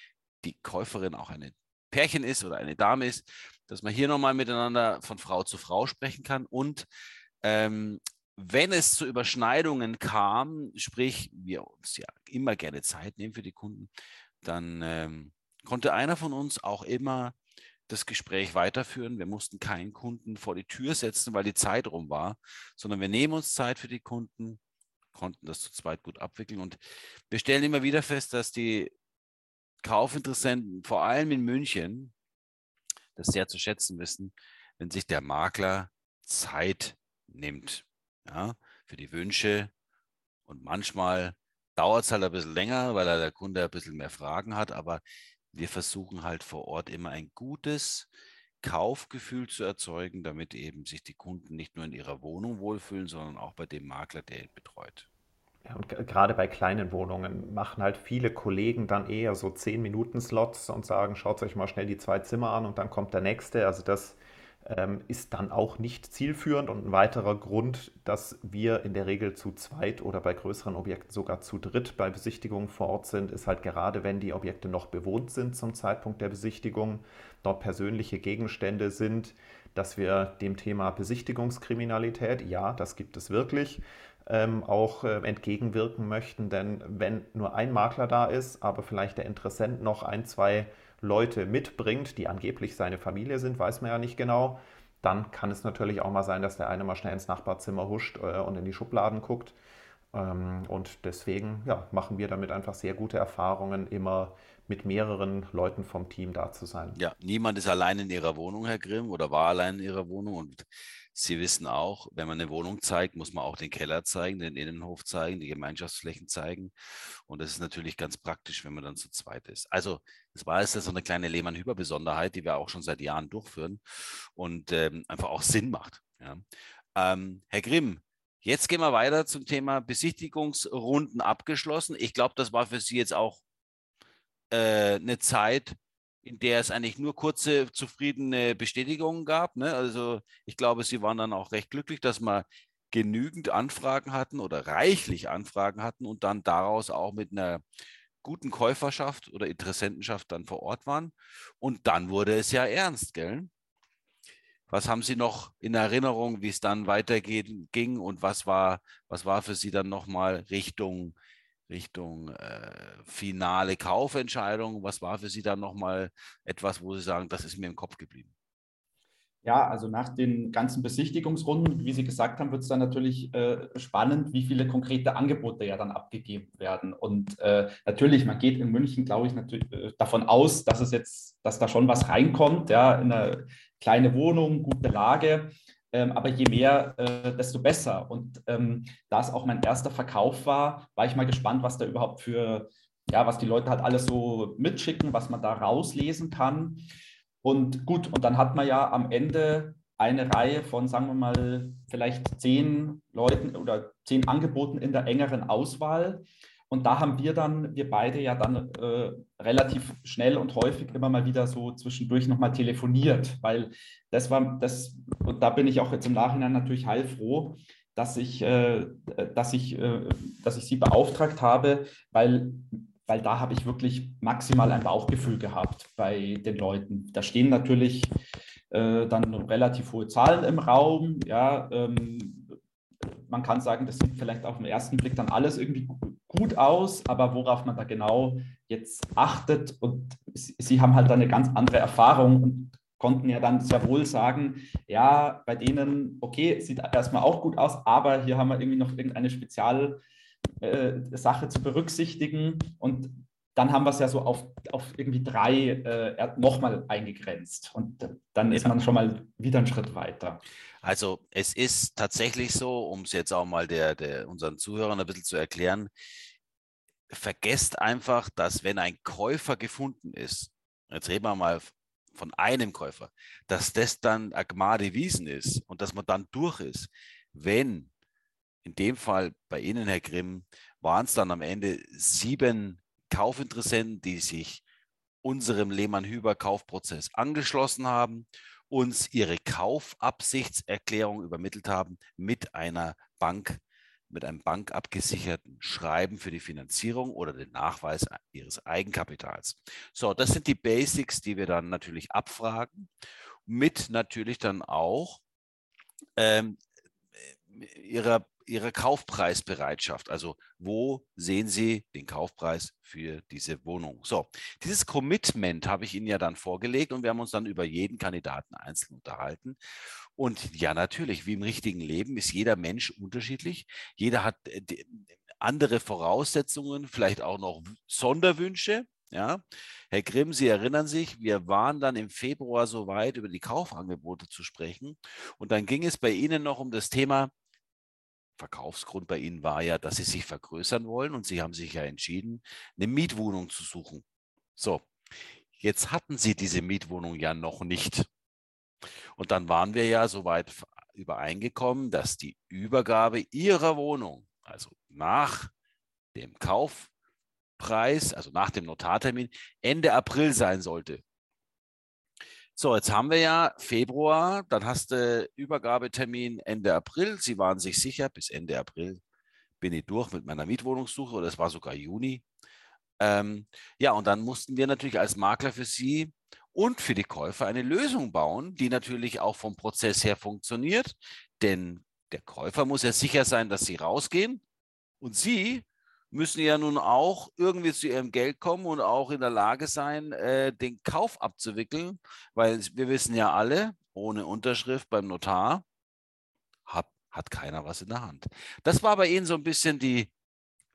die Käuferin auch eine Pärchen ist oder eine Dame ist, dass man hier nochmal miteinander von Frau zu Frau sprechen kann und ähm, wenn es zu Überschneidungen kam, sprich, wir uns ja immer gerne Zeit nehmen für die Kunden, dann ähm, konnte einer von uns auch immer das Gespräch weiterführen. Wir mussten keinen Kunden vor die Tür setzen, weil die Zeit rum war, sondern wir nehmen uns Zeit für die Kunden, konnten das zu zweit gut abwickeln. Und wir stellen immer wieder fest, dass die Kaufinteressenten, vor allem in München, das sehr zu schätzen wissen, wenn sich der Makler Zeit nimmt ja, für die Wünsche. Und manchmal dauert es halt ein bisschen länger, weil der Kunde ein bisschen mehr Fragen hat. Aber wir versuchen halt vor Ort immer ein gutes Kaufgefühl zu erzeugen, damit eben sich die Kunden nicht nur in ihrer Wohnung wohlfühlen, sondern auch bei dem Makler, der ihn betreut. Ja, und gerade bei kleinen Wohnungen machen halt viele Kollegen dann eher so 10-Minuten-Slots und sagen, schaut euch mal schnell die zwei Zimmer an und dann kommt der nächste. Also das ist dann auch nicht zielführend und ein weiterer Grund, dass wir in der Regel zu zweit oder bei größeren Objekten sogar zu dritt bei Besichtigungen vor Ort sind, ist halt gerade, wenn die Objekte noch bewohnt sind zum Zeitpunkt der Besichtigung, dort persönliche Gegenstände sind, dass wir dem Thema Besichtigungskriminalität, ja, das gibt es wirklich, ähm, auch äh, entgegenwirken möchten. Denn wenn nur ein Makler da ist, aber vielleicht der Interessent noch ein, zwei Leute mitbringt, die angeblich seine Familie sind, weiß man ja nicht genau, dann kann es natürlich auch mal sein, dass der eine mal schnell ins Nachbarzimmer huscht äh, und in die Schubladen guckt. Ähm, und deswegen ja, machen wir damit einfach sehr gute Erfahrungen, immer mit mehreren Leuten vom Team da zu sein. Ja, niemand ist allein in ihrer Wohnung, Herr Grimm, oder war allein in ihrer Wohnung. Und Sie wissen auch, wenn man eine Wohnung zeigt, muss man auch den Keller zeigen, den Innenhof zeigen, die Gemeinschaftsflächen zeigen. Und das ist natürlich ganz praktisch, wenn man dann zu zweit ist. Also, das war jetzt so eine kleine Lehmann-Hüber-Besonderheit, die wir auch schon seit Jahren durchführen und ähm, einfach auch Sinn macht. Ja. Ähm, Herr Grimm, jetzt gehen wir weiter zum Thema Besichtigungsrunden abgeschlossen. Ich glaube, das war für Sie jetzt auch äh, eine Zeit, in der es eigentlich nur kurze, zufriedene Bestätigungen gab. Ne? Also ich glaube, Sie waren dann auch recht glücklich, dass wir genügend Anfragen hatten oder reichlich Anfragen hatten und dann daraus auch mit einer guten Käuferschaft oder Interessentenschaft dann vor Ort waren. Und dann wurde es ja ernst, gell? Was haben Sie noch in Erinnerung, wie es dann weiterging und was war, was war für Sie dann nochmal Richtung Richtung äh, finale Kaufentscheidung? Was war für Sie dann nochmal etwas, wo Sie sagen, das ist mir im Kopf geblieben? Ja, also nach den ganzen Besichtigungsrunden, wie Sie gesagt haben, wird es dann natürlich äh, spannend, wie viele konkrete Angebote ja dann abgegeben werden. Und äh, natürlich, man geht in München, glaube ich, natürlich äh, davon aus, dass es jetzt, dass da schon was reinkommt, ja, in eine kleine Wohnung, gute Lage. Ähm, aber je mehr, äh, desto besser. Und ähm, da es auch mein erster Verkauf war, war ich mal gespannt, was da überhaupt für, ja, was die Leute halt alles so mitschicken, was man da rauslesen kann. Und gut, und dann hat man ja am Ende eine Reihe von, sagen wir mal, vielleicht zehn Leuten oder zehn Angeboten in der engeren Auswahl. Und da haben wir dann, wir beide ja dann äh, relativ schnell und häufig immer mal wieder so zwischendurch nochmal telefoniert, weil das war, das, und da bin ich auch jetzt im Nachhinein natürlich heilfroh, dass ich, äh, dass ich, äh, dass ich sie beauftragt habe, weil, weil da habe ich wirklich maximal ein Bauchgefühl gehabt bei den Leuten. Da stehen natürlich äh, dann relativ hohe Zahlen im Raum, ja, ähm, man kann sagen, das sieht vielleicht auf den ersten Blick dann alles irgendwie gut aus, aber worauf man da genau jetzt achtet und sie haben halt eine ganz andere Erfahrung und konnten ja dann sehr wohl sagen, ja, bei denen, okay, sieht erstmal auch gut aus, aber hier haben wir irgendwie noch irgendeine Spezialsache äh, zu berücksichtigen und dann haben wir es ja so auf, auf irgendwie drei äh, nochmal eingegrenzt und dann ist man schon mal wieder einen Schritt weiter. Also es ist tatsächlich so, um es jetzt auch mal der, der, unseren Zuhörern ein bisschen zu erklären, vergesst einfach, dass wenn ein Käufer gefunden ist, jetzt reden wir mal von einem Käufer, dass das dann Agmade Wiesen ist und dass man dann durch ist. Wenn, in dem Fall bei Ihnen, Herr Grimm, waren es dann am Ende sieben Kaufinteressenten, die sich unserem Lehmann-Hüber-Kaufprozess angeschlossen haben uns ihre Kaufabsichtserklärung übermittelt haben mit einer Bank, mit einem bankabgesicherten Schreiben für die Finanzierung oder den Nachweis ihres Eigenkapitals. So, das sind die Basics, die wir dann natürlich abfragen, mit natürlich dann auch ähm, ihrer Ihre Kaufpreisbereitschaft. Also wo sehen Sie den Kaufpreis für diese Wohnung? So, dieses Commitment habe ich Ihnen ja dann vorgelegt und wir haben uns dann über jeden Kandidaten einzeln unterhalten. Und ja, natürlich, wie im richtigen Leben ist jeder Mensch unterschiedlich. Jeder hat äh, andere Voraussetzungen, vielleicht auch noch Sonderwünsche. Ja, Herr Grimm, Sie erinnern sich, wir waren dann im Februar so weit, über die Kaufangebote zu sprechen. Und dann ging es bei Ihnen noch um das Thema Verkaufsgrund bei Ihnen war ja, dass Sie sich vergrößern wollen und Sie haben sich ja entschieden, eine Mietwohnung zu suchen. So, jetzt hatten Sie diese Mietwohnung ja noch nicht. Und dann waren wir ja soweit übereingekommen, dass die Übergabe Ihrer Wohnung, also nach dem Kaufpreis, also nach dem Notartermin, Ende April sein sollte. So, jetzt haben wir ja Februar, dann hast du Übergabetermin Ende April. Sie waren sich sicher, bis Ende April bin ich durch mit meiner Mietwohnungssuche oder es war sogar Juni. Ähm, ja, und dann mussten wir natürlich als Makler für Sie und für die Käufer eine Lösung bauen, die natürlich auch vom Prozess her funktioniert. Denn der Käufer muss ja sicher sein, dass Sie rausgehen und Sie müssen ja nun auch irgendwie zu ihrem Geld kommen und auch in der Lage sein, äh, den Kauf abzuwickeln, weil wir wissen ja alle, ohne Unterschrift beim Notar hat, hat keiner was in der Hand. Das war bei Ihnen so ein bisschen die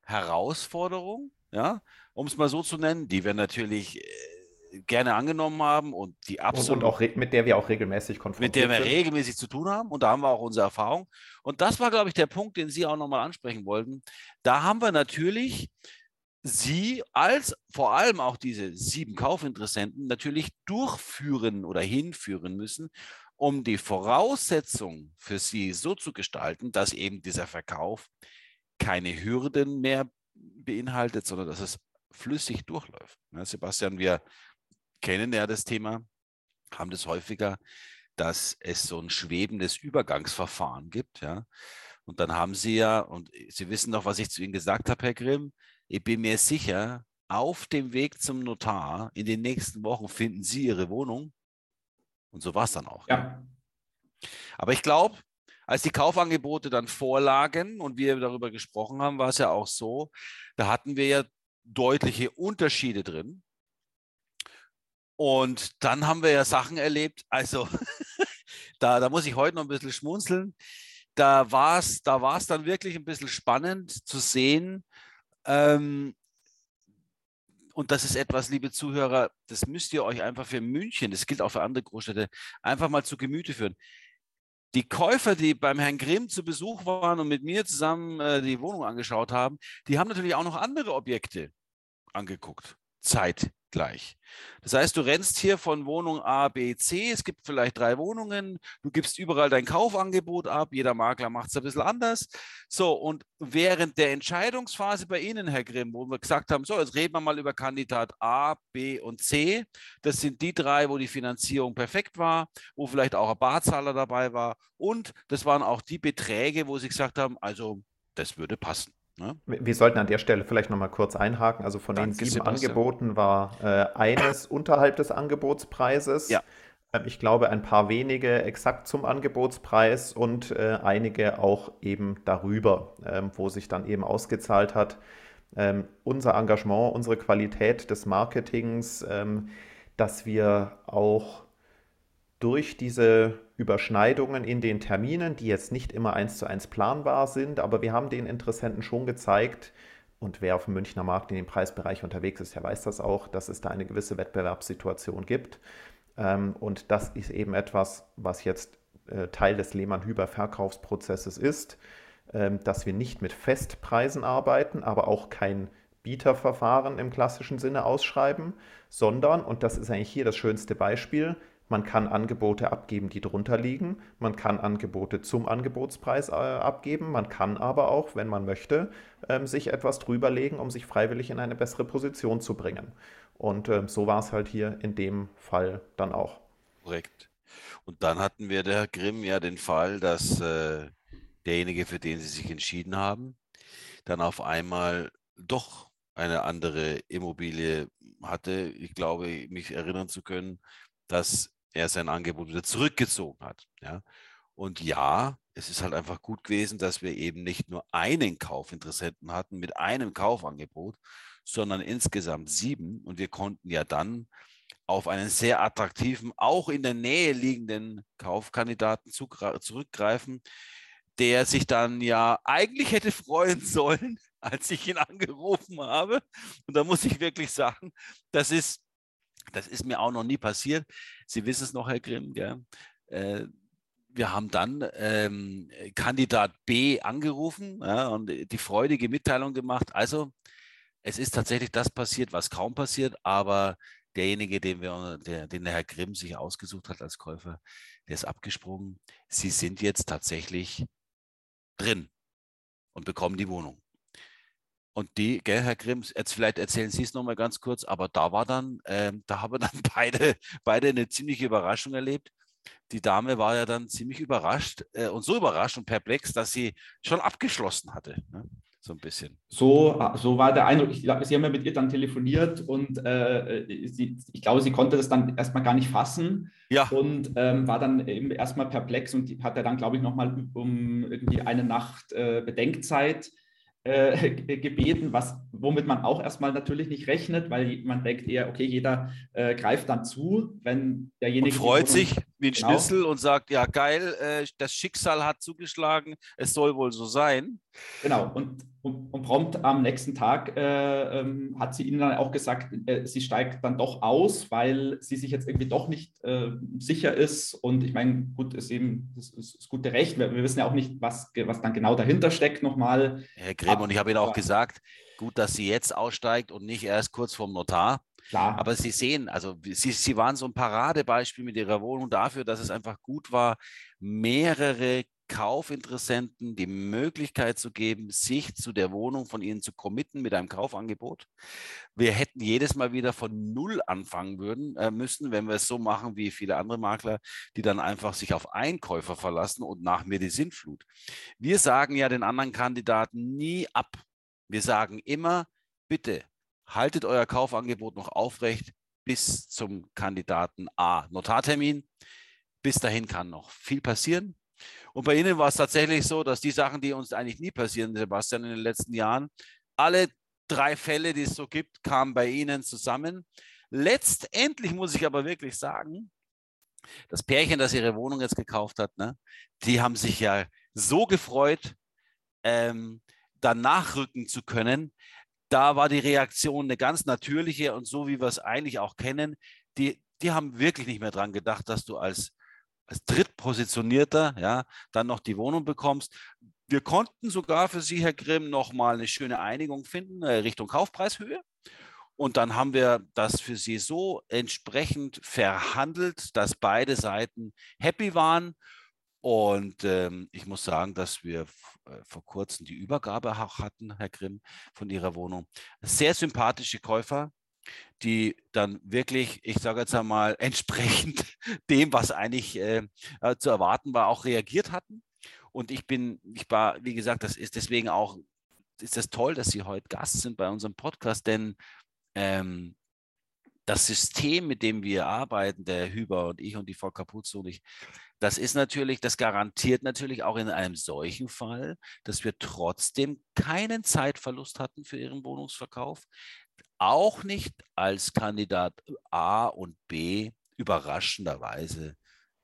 Herausforderung, ja, um es mal so zu nennen, die wir natürlich äh, gerne angenommen haben und die absolut. Und auch mit der wir auch regelmäßig konfrontiert sind. Mit der wir sind. regelmäßig zu tun haben und da haben wir auch unsere Erfahrung. Und das war, glaube ich, der Punkt, den Sie auch nochmal ansprechen wollten. Da haben wir natürlich Sie als vor allem auch diese sieben Kaufinteressenten natürlich durchführen oder hinführen müssen, um die Voraussetzung für Sie so zu gestalten, dass eben dieser Verkauf keine Hürden mehr beinhaltet, sondern dass es flüssig durchläuft. Ja, Sebastian, wir kennen ja das Thema, haben das häufiger, dass es so ein schwebendes Übergangsverfahren gibt. Ja? Und dann haben Sie ja, und Sie wissen doch, was ich zu Ihnen gesagt habe, Herr Grimm, ich bin mir sicher, auf dem Weg zum Notar in den nächsten Wochen finden Sie Ihre Wohnung. Und so war es dann auch. Ja. Aber ich glaube, als die Kaufangebote dann vorlagen und wir darüber gesprochen haben, war es ja auch so, da hatten wir ja deutliche Unterschiede drin. Und dann haben wir ja Sachen erlebt, also *laughs* da, da muss ich heute noch ein bisschen schmunzeln. Da war es da war's dann wirklich ein bisschen spannend zu sehen. Ähm, und das ist etwas, liebe Zuhörer, das müsst ihr euch einfach für München, das gilt auch für andere Großstädte, einfach mal zu Gemüte führen. Die Käufer, die beim Herrn Grimm zu Besuch waren und mit mir zusammen äh, die Wohnung angeschaut haben, die haben natürlich auch noch andere Objekte angeguckt. Zeit gleich. Das heißt, du rennst hier von Wohnung A, B, C, es gibt vielleicht drei Wohnungen, du gibst überall dein Kaufangebot ab, jeder Makler macht es ein bisschen anders. So, und während der Entscheidungsphase bei Ihnen, Herr Grimm, wo wir gesagt haben, so, jetzt reden wir mal über Kandidat A, B und C, das sind die drei, wo die Finanzierung perfekt war, wo vielleicht auch ein Barzahler dabei war und das waren auch die Beträge, wo Sie gesagt haben, also das würde passen. Ne? Wir sollten an der Stelle vielleicht nochmal kurz einhaken. Also von Danke, den sieben Sebastian. Angeboten war äh, eines unterhalb des Angebotspreises. Ja. Ähm, ich glaube, ein paar wenige exakt zum Angebotspreis und äh, einige auch eben darüber, ähm, wo sich dann eben ausgezahlt hat. Ähm, unser Engagement, unsere Qualität des Marketings, ähm, dass wir auch durch diese Überschneidungen in den Terminen, die jetzt nicht immer eins zu eins planbar sind, aber wir haben den Interessenten schon gezeigt, und wer auf dem Münchner Markt in dem Preisbereich unterwegs ist, der weiß das auch, dass es da eine gewisse Wettbewerbssituation gibt. Ähm, und das ist eben etwas, was jetzt äh, Teil des Lehmann-Hüber-Verkaufsprozesses ist, ähm, dass wir nicht mit Festpreisen arbeiten, aber auch kein Bieterverfahren im klassischen Sinne ausschreiben, sondern, und das ist eigentlich hier das schönste Beispiel, man kann Angebote abgeben, die drunter liegen. Man kann Angebote zum Angebotspreis äh, abgeben. Man kann aber auch, wenn man möchte, ähm, sich etwas drüberlegen, um sich freiwillig in eine bessere Position zu bringen. Und ähm, so war es halt hier in dem Fall dann auch. Korrekt. Und dann hatten wir der Grimm ja den Fall, dass äh, derjenige, für den sie sich entschieden haben, dann auf einmal doch eine andere Immobilie hatte. Ich glaube, mich erinnern zu können, dass er sein Angebot wieder zurückgezogen hat. Ja? Und ja, es ist halt einfach gut gewesen, dass wir eben nicht nur einen Kaufinteressenten hatten mit einem Kaufangebot, sondern insgesamt sieben. Und wir konnten ja dann auf einen sehr attraktiven, auch in der Nähe liegenden Kaufkandidaten zurückgreifen, der sich dann ja eigentlich hätte freuen *laughs* sollen, als ich ihn angerufen habe. Und da muss ich wirklich sagen, das ist das ist mir auch noch nie passiert. Sie wissen es noch, Herr Grimm. Gell? Äh, wir haben dann ähm, Kandidat B angerufen ja, und die freudige Mitteilung gemacht. Also, es ist tatsächlich das passiert, was kaum passiert, aber derjenige, den, wir, der, den der Herr Grimm sich ausgesucht hat als Käufer, der ist abgesprungen. Sie sind jetzt tatsächlich drin und bekommen die Wohnung. Und die, gell, Herr Grimm, jetzt vielleicht erzählen Sie es nochmal ganz kurz, aber da war dann, ähm, *laughs* da haben wir dann beide, beide eine ziemliche Überraschung erlebt. Die Dame war ja dann ziemlich überrascht äh, und so überrascht und perplex, dass sie schon abgeschlossen hatte. Ne? So ein bisschen. So, so war der Eindruck. Ich, Sie haben ja mit ihr dann telefoniert und äh, äh, sie, ich glaube, sie konnte das dann erstmal gar nicht fassen ja. und ähm, war dann eben erstmal perplex und hat dann, glaube ich, nochmal um irgendwie eine Nacht äh, Bedenkzeit äh, *laughs* gebeten, was, womit man auch erstmal natürlich nicht rechnet, weil man denkt eher, okay, jeder äh, greift dann zu, wenn derjenige. Und freut sich wie ein genau. Schlüssel und sagt, ja geil, äh, das Schicksal hat zugeschlagen, es soll wohl so sein. Genau, und, und, und prompt am nächsten Tag äh, ähm, hat sie ihnen dann auch gesagt, äh, sie steigt dann doch aus, weil sie sich jetzt irgendwie doch nicht äh, sicher ist. Und ich meine, gut, ist eben das ist das gute Recht. Wir, wir, wissen ja auch nicht, was, was dann genau dahinter steckt nochmal. Herr Grimm, und ich habe Ihnen auch gesagt, gut, dass sie jetzt aussteigt und nicht erst kurz vorm Notar. Klar. Aber Sie sehen, also Sie, Sie waren so ein Paradebeispiel mit Ihrer Wohnung dafür, dass es einfach gut war, mehrere Kaufinteressenten die Möglichkeit zu geben, sich zu der Wohnung von ihnen zu committen mit einem Kaufangebot. Wir hätten jedes Mal wieder von Null anfangen würden, äh, müssen, wenn wir es so machen wie viele andere Makler, die dann einfach sich auf Einkäufer verlassen und nach mir die Sintflut. Wir sagen ja den anderen Kandidaten nie ab. Wir sagen immer, bitte haltet euer Kaufangebot noch aufrecht bis zum Kandidaten A. Notartermin. Bis dahin kann noch viel passieren. Und bei Ihnen war es tatsächlich so, dass die Sachen, die uns eigentlich nie passieren, Sebastian, in den letzten Jahren, alle drei Fälle, die es so gibt, kamen bei Ihnen zusammen. Letztendlich muss ich aber wirklich sagen, das Pärchen, das ihre Wohnung jetzt gekauft hat, ne, die haben sich ja so gefreut, ähm, dann nachrücken zu können. Da war die Reaktion eine ganz natürliche und so, wie wir es eigentlich auch kennen. Die, die haben wirklich nicht mehr dran gedacht, dass du als als Drittpositionierter, ja, dann noch die Wohnung bekommst. Wir konnten sogar für Sie, Herr Grimm, nochmal eine schöne Einigung finden äh, Richtung Kaufpreishöhe. Und dann haben wir das für Sie so entsprechend verhandelt, dass beide Seiten happy waren. Und ähm, ich muss sagen, dass wir äh, vor kurzem die Übergabe auch hatten, Herr Grimm, von Ihrer Wohnung. Sehr sympathische Käufer, die dann wirklich, ich sage jetzt einmal, *laughs* entsprechend dem, was eigentlich äh, äh, zu erwarten war, auch reagiert hatten. Und ich bin, ich war, wie gesagt, das ist deswegen auch, ist das toll, dass Sie heute Gast sind bei unserem Podcast, denn ähm, das System, mit dem wir arbeiten, der Hüber und ich und die Frau Capuzzo und ich, das ist natürlich, das garantiert natürlich auch in einem solchen Fall, dass wir trotzdem keinen Zeitverlust hatten für Ihren Wohnungsverkauf, auch nicht als Kandidat A und B überraschenderweise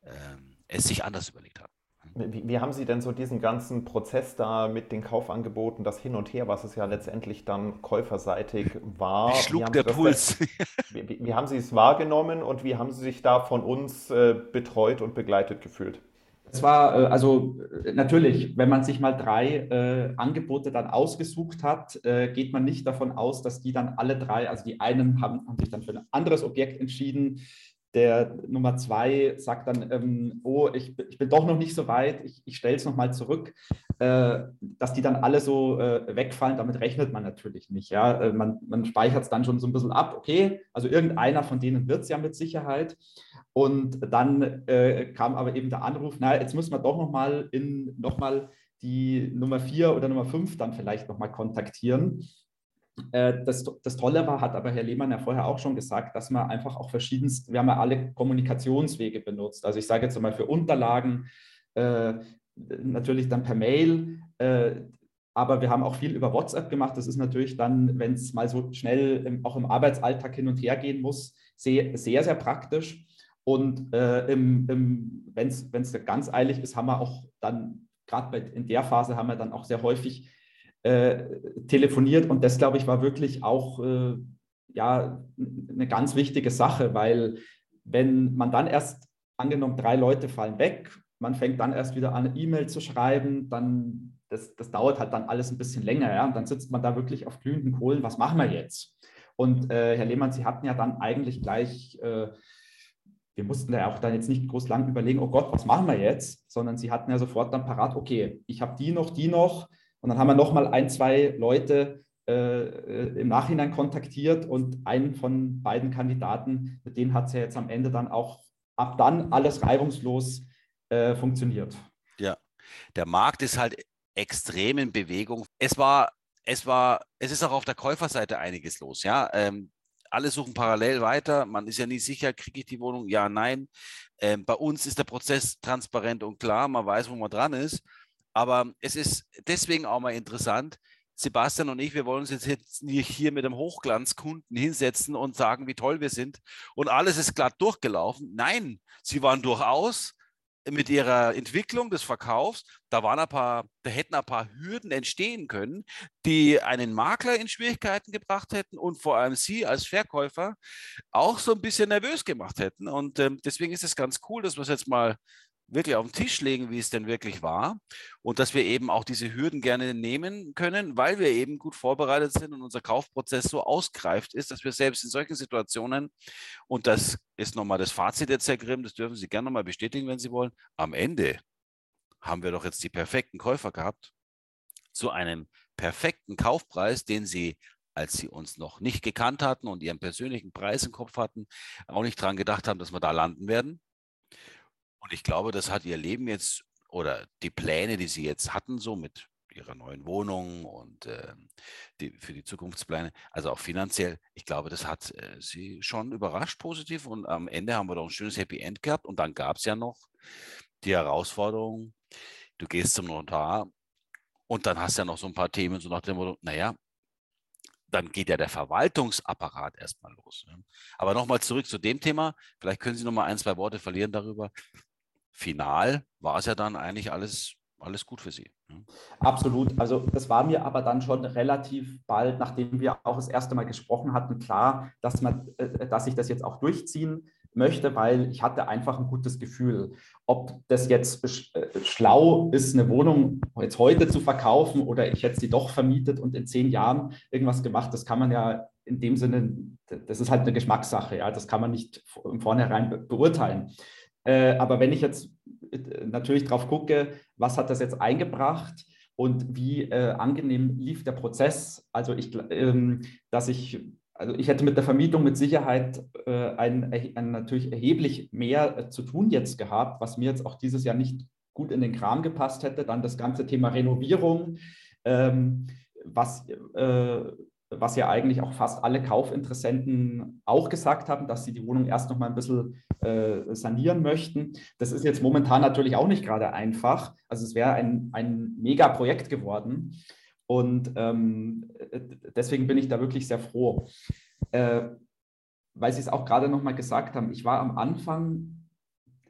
ähm, es sich anders überlegt haben. Wie, wie, haben Sie denn so diesen ganzen Prozess da mit den Kaufangeboten, das Hin und Her, was es ja letztendlich dann käuferseitig war? Schlug der Puls. Wie, wie, wie, haben Sie es wahrgenommen und wie haben Sie sich da von uns äh, betreut und begleitet gefühlt? Es war äh, also äh, natürlich, wenn man sich mal drei äh, Angebote dann ausgesucht hat, äh, geht man nicht davon aus, dass die dann alle drei, also die einen haben, haben sich dann für ein anderes Objekt entschieden, der Nummer zwei sagt dann, ähm, oh, ich, ich, bin doch noch nicht so weit, ich, ich stelle es nochmal zurück, äh, dass die dann alle so äh, wegfallen, damit rechnet man natürlich nicht. Ja? Man, man speichert es dann schon so ein bisschen ab, okay, also irgendeiner von denen wird es ja mit Sicherheit. Und dann äh, kam aber eben der Anruf, na, jetzt müssen wir doch nochmal in nochmal die Nummer vier oder Nummer fünf dann vielleicht nochmal kontaktieren. Äh, das, das Tolle war, hat aber Herr Lehmann ja vorher auch schon gesagt, dass man einfach auch verschiedenst, wir haben ja alle Kommunikationswege benutzt. Also ich sage jetzt mal für Unterlagen, äh, natürlich dann per Mail, äh, aber wir haben auch viel über WhatsApp gemacht. Das ist natürlich dann, wenn es mal so schnell im, auch im Arbeitsalltag hin und her gehen muss, sehr, sehr, sehr praktisch. Und äh, wenn es ganz eilig ist, haben wir auch dann, gerade in der Phase, haben wir dann auch sehr häufig äh, telefoniert. Und das, glaube ich, war wirklich auch äh, ja, eine ganz wichtige Sache, weil wenn man dann erst, angenommen, drei Leute fallen weg, man fängt dann erst wieder an, E-Mail zu schreiben, dann das, das dauert halt dann alles ein bisschen länger, ja, und dann sitzt man da wirklich auf glühenden Kohlen, was machen wir jetzt? Und äh, Herr Lehmann, Sie hatten ja dann eigentlich gleich äh, wir mussten ja auch dann jetzt nicht groß lang überlegen, oh Gott, was machen wir jetzt, sondern sie hatten ja sofort dann parat, okay, ich habe die noch, die noch, und dann haben wir nochmal ein, zwei Leute äh, im Nachhinein kontaktiert und einen von beiden Kandidaten, mit denen hat es ja jetzt am Ende dann auch ab dann alles reibungslos äh, funktioniert. Ja, der Markt ist halt extrem in Bewegung. Es war, es war, es ist auch auf der Käuferseite einiges los. Ja, ähm, alle suchen parallel weiter. Man ist ja nie sicher, kriege ich die Wohnung? Ja, nein. Ähm, bei uns ist der Prozess transparent und klar. Man weiß, wo man dran ist. Aber es ist deswegen auch mal interessant. Sebastian und ich, wir wollen uns jetzt nicht hier mit einem Hochglanzkunden hinsetzen und sagen, wie toll wir sind und alles ist glatt durchgelaufen. Nein, sie waren durchaus mit ihrer Entwicklung des Verkaufs, da waren ein paar, da hätten ein paar Hürden entstehen können, die einen Makler in Schwierigkeiten gebracht hätten und vor allem Sie als Verkäufer auch so ein bisschen nervös gemacht hätten. Und ähm, deswegen ist es ganz cool, dass wir es jetzt mal wirklich auf den Tisch legen, wie es denn wirklich war und dass wir eben auch diese Hürden gerne nehmen können, weil wir eben gut vorbereitet sind und unser Kaufprozess so ausgreift ist, dass wir selbst in solchen Situationen, und das ist nochmal das Fazit jetzt, Herr Grimm, das dürfen Sie gerne nochmal bestätigen, wenn Sie wollen, am Ende haben wir doch jetzt die perfekten Käufer gehabt zu einem perfekten Kaufpreis, den Sie als sie uns noch nicht gekannt hatten und ihren persönlichen Preis im Kopf hatten, auch nicht daran gedacht haben, dass wir da landen werden. Und ich glaube, das hat ihr Leben jetzt oder die Pläne, die sie jetzt hatten, so mit ihrer neuen Wohnung und äh, die, für die Zukunftspläne, also auch finanziell, ich glaube, das hat äh, sie schon überrascht positiv und am Ende haben wir doch ein schönes Happy End gehabt und dann gab es ja noch die Herausforderung, du gehst zum Notar und dann hast ja noch so ein paar Themen, so nach dem Motto, naja, dann geht ja der Verwaltungsapparat erstmal los. Ne? Aber nochmal zurück zu dem Thema, vielleicht können Sie noch mal ein, zwei Worte verlieren darüber, final war es ja dann eigentlich alles, alles gut für Sie. Ne? Absolut. Also das war mir aber dann schon relativ bald, nachdem wir auch das erste Mal gesprochen hatten, klar, dass, man, äh, dass ich das jetzt auch durchziehen möchte, weil ich hatte einfach ein gutes Gefühl. Ob das jetzt äh, schlau ist, eine Wohnung jetzt heute zu verkaufen oder ich hätte sie doch vermietet und in zehn Jahren irgendwas gemacht, das kann man ja in dem Sinne, das ist halt eine Geschmackssache, ja, das kann man nicht von vornherein beurteilen. Äh, aber wenn ich jetzt äh, natürlich drauf gucke, was hat das jetzt eingebracht und wie äh, angenehm lief der Prozess, also ich, ähm, dass ich also ich hätte mit der Vermietung mit Sicherheit äh, ein, ein, natürlich erheblich mehr äh, zu tun jetzt gehabt, was mir jetzt auch dieses Jahr nicht gut in den Kram gepasst hätte. Dann das ganze Thema Renovierung, ähm, was, äh, was ja eigentlich auch fast alle Kaufinteressenten auch gesagt haben, dass sie die Wohnung erst noch mal ein bisschen äh, sanieren möchten. Das ist jetzt momentan natürlich auch nicht gerade einfach. Also es wäre ein, ein Mega-Projekt geworden. Und ähm, deswegen bin ich da wirklich sehr froh. Äh, weil Sie es auch gerade nochmal gesagt haben, ich war am Anfang,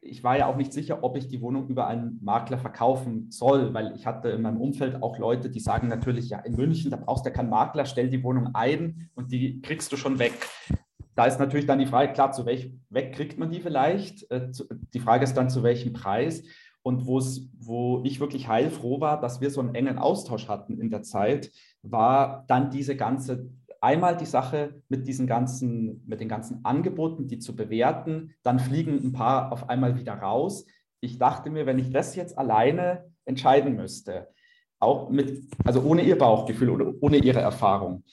ich war ja auch nicht sicher, ob ich die Wohnung über einen Makler verkaufen soll, weil ich hatte in meinem Umfeld auch Leute, die sagen natürlich, ja, in München, da brauchst du ja keinen Makler, stell die Wohnung ein und die kriegst du schon weg. Da ist natürlich dann die Frage, klar, zu welchem weg kriegt man die vielleicht? Äh, die Frage ist dann, zu welchem Preis? Und wo ich wirklich heilfroh war, dass wir so einen engen Austausch hatten in der Zeit, war dann diese ganze, einmal die Sache mit diesen ganzen, mit den ganzen Angeboten, die zu bewerten, dann fliegen ein paar auf einmal wieder raus. Ich dachte mir, wenn ich das jetzt alleine entscheiden müsste, auch mit, also ohne ihr Bauchgefühl oder ohne ihre Erfahrung,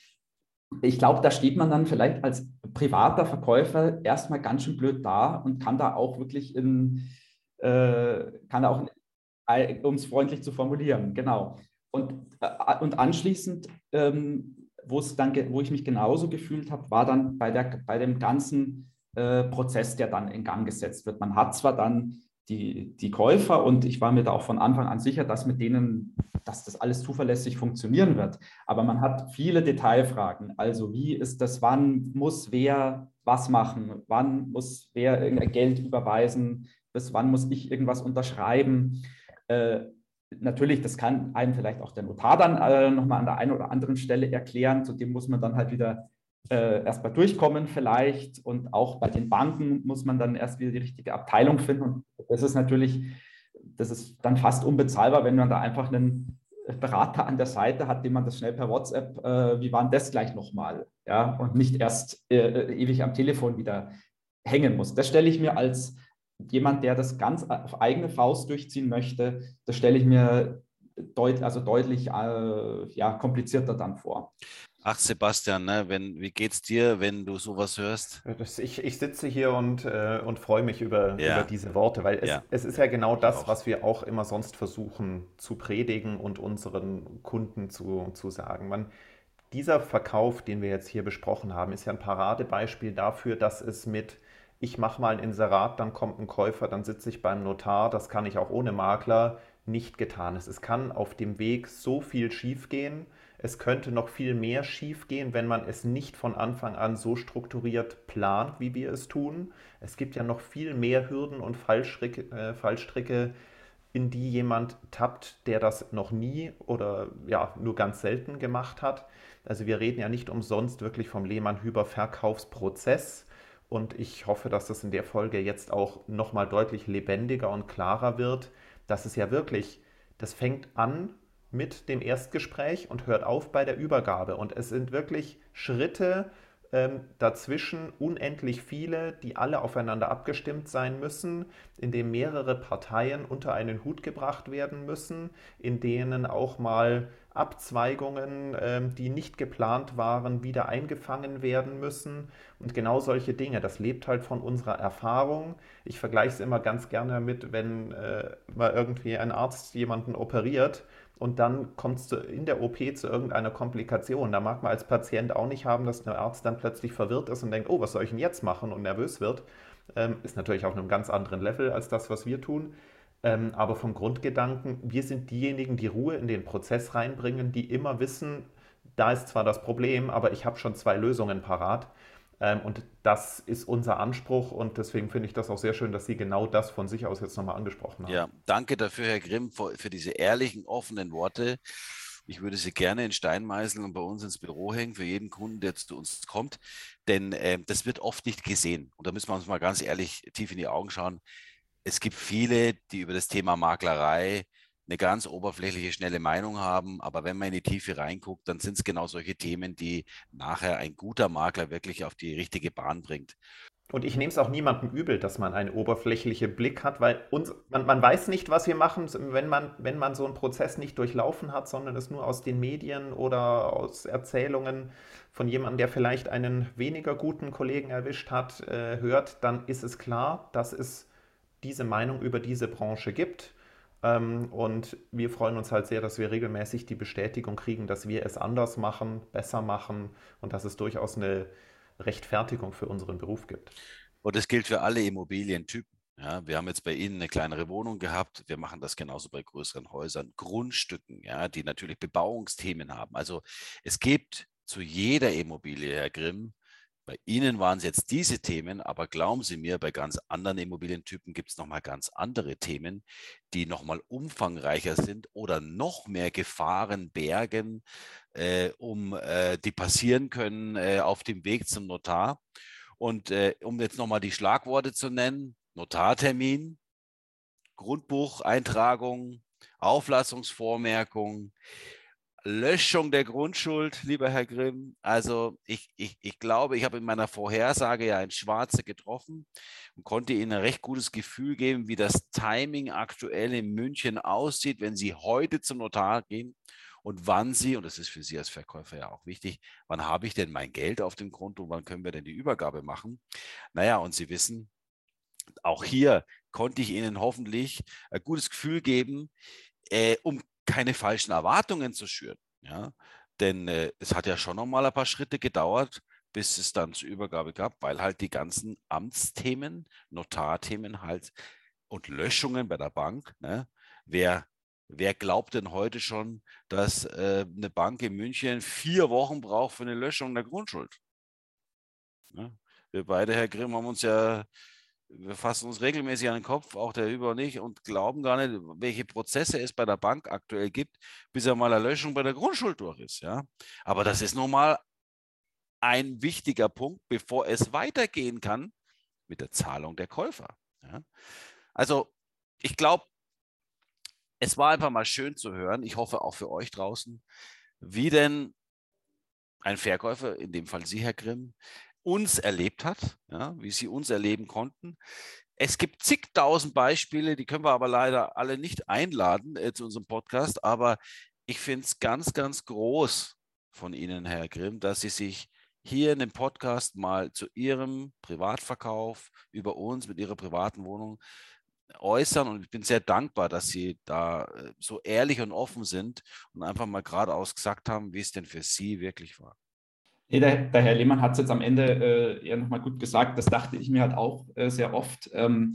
ich glaube, da steht man dann vielleicht als privater Verkäufer erstmal ganz schön blöd da und kann da auch wirklich in, äh, kann auch, um es freundlich zu formulieren, genau. Und, äh, und anschließend, ähm, wo es dann, wo ich mich genauso gefühlt habe, war dann bei, der, bei dem ganzen äh, Prozess, der dann in Gang gesetzt wird. Man hat zwar dann die, die Käufer und ich war mir da auch von Anfang an sicher, dass mit denen, dass das alles zuverlässig funktionieren wird. Aber man hat viele Detailfragen. Also wie ist das, wann muss wer was machen, wann muss wer Geld überweisen, bis wann muss ich irgendwas unterschreiben. Äh, natürlich, das kann einem vielleicht auch der Notar dann äh, nochmal an der einen oder anderen Stelle erklären. Zu dem muss man dann halt wieder äh, erstmal durchkommen vielleicht. Und auch bei den Banken muss man dann erst wieder die richtige Abteilung finden. Und das ist natürlich, das ist dann fast unbezahlbar, wenn man da einfach einen Berater an der Seite hat, dem man das schnell per WhatsApp, äh, wie war denn das gleich nochmal? Ja, und nicht erst äh, äh, ewig am Telefon wieder hängen muss. Das stelle ich mir als jemand, der das ganz auf eigene Faust durchziehen möchte, das stelle ich mir deut also deutlich äh, ja, komplizierter dann vor. Ach, Sebastian, ne, wenn, wie geht's dir, wenn du sowas hörst? Ich, ich sitze hier und, äh, und freue mich über, ja. über diese Worte, weil es, ja. es ist ja genau das, was wir auch immer sonst versuchen zu predigen und unseren Kunden zu, zu sagen. Man, dieser Verkauf, den wir jetzt hier besprochen haben, ist ja ein Paradebeispiel dafür, dass es mit ich mache mal ein Inserat, dann kommt ein Käufer, dann sitze ich beim Notar, das kann ich auch ohne Makler, nicht getan. Es kann auf dem Weg so viel schiefgehen. Es könnte noch viel mehr schiefgehen, wenn man es nicht von Anfang an so strukturiert plant, wie wir es tun. Es gibt ja noch viel mehr Hürden und Fallstricke, äh, Fallstricke in die jemand tappt, der das noch nie oder ja nur ganz selten gemacht hat. Also wir reden ja nicht umsonst wirklich vom Lehmann-Hüber-Verkaufsprozess und ich hoffe, dass das in der Folge jetzt auch nochmal deutlich lebendiger und klarer wird, dass es ja wirklich, das fängt an mit dem Erstgespräch und hört auf bei der Übergabe. Und es sind wirklich Schritte ähm, dazwischen, unendlich viele, die alle aufeinander abgestimmt sein müssen, in denen mehrere Parteien unter einen Hut gebracht werden müssen, in denen auch mal Abzweigungen, ähm, die nicht geplant waren, wieder eingefangen werden müssen. Und genau solche Dinge, das lebt halt von unserer Erfahrung. Ich vergleiche es immer ganz gerne mit, wenn äh, mal irgendwie ein Arzt jemanden operiert und dann kommt es in der OP zu irgendeiner Komplikation. Da mag man als Patient auch nicht haben, dass der Arzt dann plötzlich verwirrt ist und denkt, oh, was soll ich denn jetzt machen und nervös wird. Ähm, ist natürlich auf einem ganz anderen Level als das, was wir tun. Ähm, aber vom Grundgedanken, wir sind diejenigen, die Ruhe in den Prozess reinbringen, die immer wissen, da ist zwar das Problem, aber ich habe schon zwei Lösungen parat. Ähm, und das ist unser Anspruch und deswegen finde ich das auch sehr schön, dass Sie genau das von sich aus jetzt nochmal angesprochen haben. Ja, danke dafür, Herr Grimm, für, diese ehrlichen, offenen Worte. Ich würde sie gerne in Stein meißeln und bei uns ins Büro hängen für jeden Kunden, der zu uns kommt. Denn äh, das wird oft nicht gesehen. Und da müssen wir uns mal ganz ehrlich tief in die Augen schauen. Es gibt viele, die über das Thema Maklerei eine ganz oberflächliche, schnelle Meinung haben. Aber wenn man in die Tiefe reinguckt, dann sind es genau solche Themen, die nachher ein guter Makler wirklich auf die richtige Bahn bringt. Und ich nehme es auch niemandem übel, dass man einen oberflächlichen Blick hat, weil uns, man, man, weiß nicht, was wir machen, wenn man, wenn man so einen Prozess nicht durchlaufen hat, sondern es nur aus den Medien oder aus Erzählungen von jemandem, der vielleicht einen weniger guten Kollegen erwischt hat, äh, hört, dann ist es klar, dass es diese Meinung über diese Branche gibt. Ähm, und wir freuen uns halt sehr, dass wir regelmäßig die Bestätigung kriegen, dass wir es anders machen, besser machen und dass es durchaus eine Rechtfertigung für unseren Beruf gibt. Und das gilt für alle Immobilientypen. Ja, wir haben jetzt bei Ihnen eine kleinere Wohnung gehabt. Wir machen das genauso bei größeren Häusern, Grundstücken, ja, die natürlich Bebauungsthemen haben. Also es gibt zu jeder Immobilie, Herr Grimm, bei Ihnen waren es jetzt diese Themen, aber glauben Sie mir, bei ganz anderen Immobilientypen gibt es nochmal ganz andere Themen, die nochmal umfangreicher sind oder noch mehr Gefahren bergen, äh, um, äh, die passieren können äh, auf dem Weg zum Notar. Und äh, um jetzt nochmal die Schlagworte zu nennen, Notartermin, Grundbucheintragung, Auflassungsvormerkung, Löschung der Grundschuld, lieber Herr Grimm. Also ich, ich, ich glaube, ich habe in meiner Vorhersage ja ein Schwarze getroffen und konnte Ihnen ein recht gutes Gefühl geben, wie das Timing aktuell in München aussieht, wenn Sie heute zum Notar gehen und wann Sie, und das ist für Sie als Verkäufer ja auch wichtig, wann habe ich denn mein Geld auf dem Konto und wann können wir denn die Übergabe machen? Naja, und Sie wissen, auch hier konnte ich Ihnen hoffentlich ein gutes Gefühl geben, äh, um keine falschen Erwartungen zu schüren. Ja? Denn äh, es hat ja schon noch mal ein paar Schritte gedauert, bis es dann zur Übergabe gab, weil halt die ganzen Amtsthemen, Notarthemen halt und Löschungen bei der Bank, ne? wer, wer glaubt denn heute schon, dass äh, eine Bank in München vier Wochen braucht für eine Löschung der Grundschuld? Ne? Wir beide, Herr Grimm, haben uns ja wir fassen uns regelmäßig an den Kopf, auch der Über und ich, und glauben gar nicht, welche Prozesse es bei der Bank aktuell gibt, bis er mal eine Löschung bei der Grundschuld durch ist. Ja? Aber das ist nun mal ein wichtiger Punkt, bevor es weitergehen kann mit der Zahlung der Käufer. Ja? Also ich glaube, es war einfach mal schön zu hören, ich hoffe auch für euch draußen, wie denn ein Verkäufer, in dem Fall Sie, Herr Grimm, uns erlebt hat, ja, wie sie uns erleben konnten. Es gibt zigtausend Beispiele, die können wir aber leider alle nicht einladen äh, zu unserem Podcast, aber ich finde es ganz, ganz groß von Ihnen, Herr Grimm, dass Sie sich hier in dem Podcast mal zu Ihrem Privatverkauf über uns mit Ihrer privaten Wohnung äußern und ich bin sehr dankbar, dass Sie da äh, so ehrlich und offen sind und einfach mal geradeaus gesagt haben, wie es denn für Sie wirklich war. Nee, der, der, Herr Lehmann hat es jetzt am Ende äh, ja nochmal gut gesagt. Das dachte ich mir halt auch äh, sehr oft. Ähm,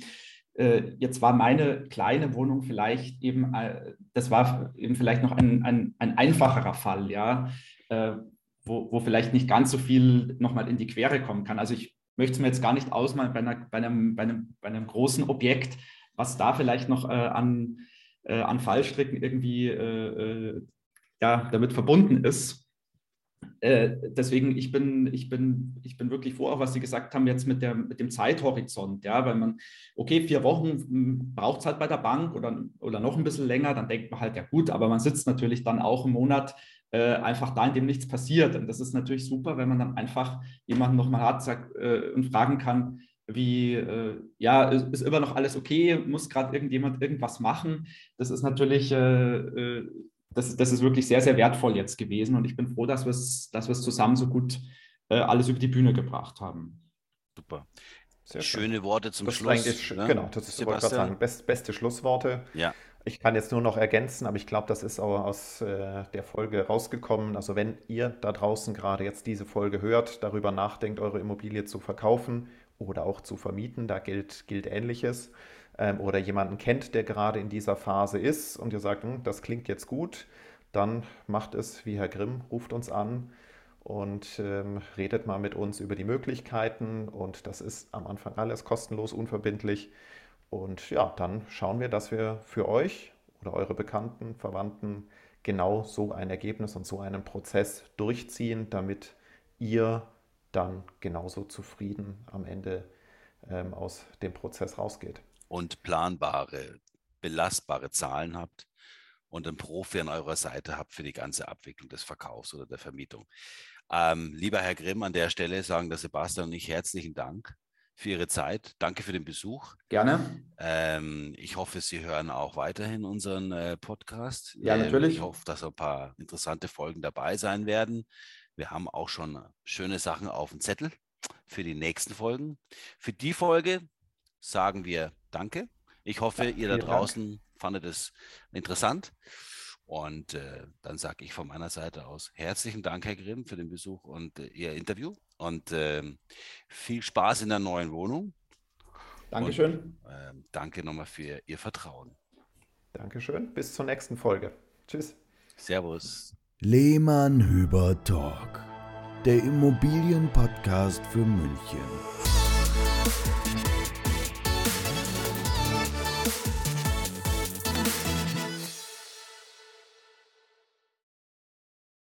äh, jetzt war meine kleine Wohnung vielleicht eben, äh, das war eben vielleicht noch ein, ein, ein einfacherer Fall, ja, äh, wo, wo vielleicht nicht ganz so viel nochmal in die Quere kommen kann. Also ich möchte es mir jetzt gar nicht ausmalen bei, einer, bei, einem, bei, einem, bei einem großen Objekt, was da vielleicht noch äh, an, an Fallstricken irgendwie ja, damit verbunden ist. Äh, deswegen, ich bin, ich, bin, ich bin wirklich froh, was Sie gesagt haben, jetzt mit, der, mit dem Zeithorizont. Ja, weil man, okay, vier Wochen hm, braucht es halt bei der Bank oder, oder noch ein bisschen länger, dann denkt man halt, ja gut, aber man sitzt natürlich dann auch im Monat äh, einfach da, in dem nichts passiert. Und das ist natürlich super, wenn man dann einfach jemanden nochmal hat sagt, äh, und fragen kann, wie, äh, ja, ist, ist, immer noch alles okay, muss gerade irgendjemand irgendwas machen. Das ist natürlich äh, äh, das, das ist wirklich sehr, sehr wertvoll jetzt gewesen und ich bin froh, dass wir es dass zusammen so gut äh, alles über die Bühne gebracht haben. Super. Sehr Schöne Worte zum das Schluss. Ist ne? Genau, das ist, wollte gerade sagen, best, beste Schlussworte. Ja. Ich kann jetzt nur noch ergänzen, aber ich glaube, das ist auch aus äh, der Folge rausgekommen. Also wenn ihr da draußen gerade jetzt diese Folge hört, darüber nachdenkt, eure Immobilie zu verkaufen oder auch zu vermieten, da gilt, gilt Ähnliches ähm, oder jemanden kennt, der gerade in dieser Phase ist und ihr sagt, hm, das klingt jetzt gut, dann macht es wie Herr Grimm, ruft uns an und ähm, redet mal mit uns über die Möglichkeiten und das ist am Anfang alles kostenlos, unverbindlich. Und ja, dann schauen wir, dass wir für euch oder eure Bekannten, Verwandten genau so ein Ergebnis und so einen Prozess durchziehen, damit ihr dann genauso zufrieden am Ende ähm, aus dem Prozess rausgeht. Und planbare, belastbare Zahlen habt und einen Profi an eurer Seite habt für die ganze Abwicklung des Verkaufs oder der Vermietung. Ähm, lieber Herr Grimm, an der Stelle sagen der Sebastian und ich herzlichen Dank für Ihre Zeit. Danke für den Besuch. Gerne. Ähm, ich hoffe, Sie hören auch weiterhin unseren äh, Podcast. Ja, natürlich. Ähm, ich hoffe, dass ein paar interessante Folgen dabei sein werden. Wir haben auch schon schöne Sachen auf dem Zettel für die nächsten Folgen. Für die Folge sagen wir Danke. Ich hoffe, ja, ihr da draußen Dank. fandet es interessant. Und äh, dann sage ich von meiner Seite aus herzlichen Dank, Herr Grimm, für den Besuch und äh, Ihr Interview. Und äh, viel Spaß in der neuen Wohnung. Dankeschön. Und, ähm, danke nochmal für Ihr Vertrauen. Dankeschön. Bis zur nächsten Folge. Tschüss. Servus. Lehmann Hüber Talk, der Immobilienpodcast für München.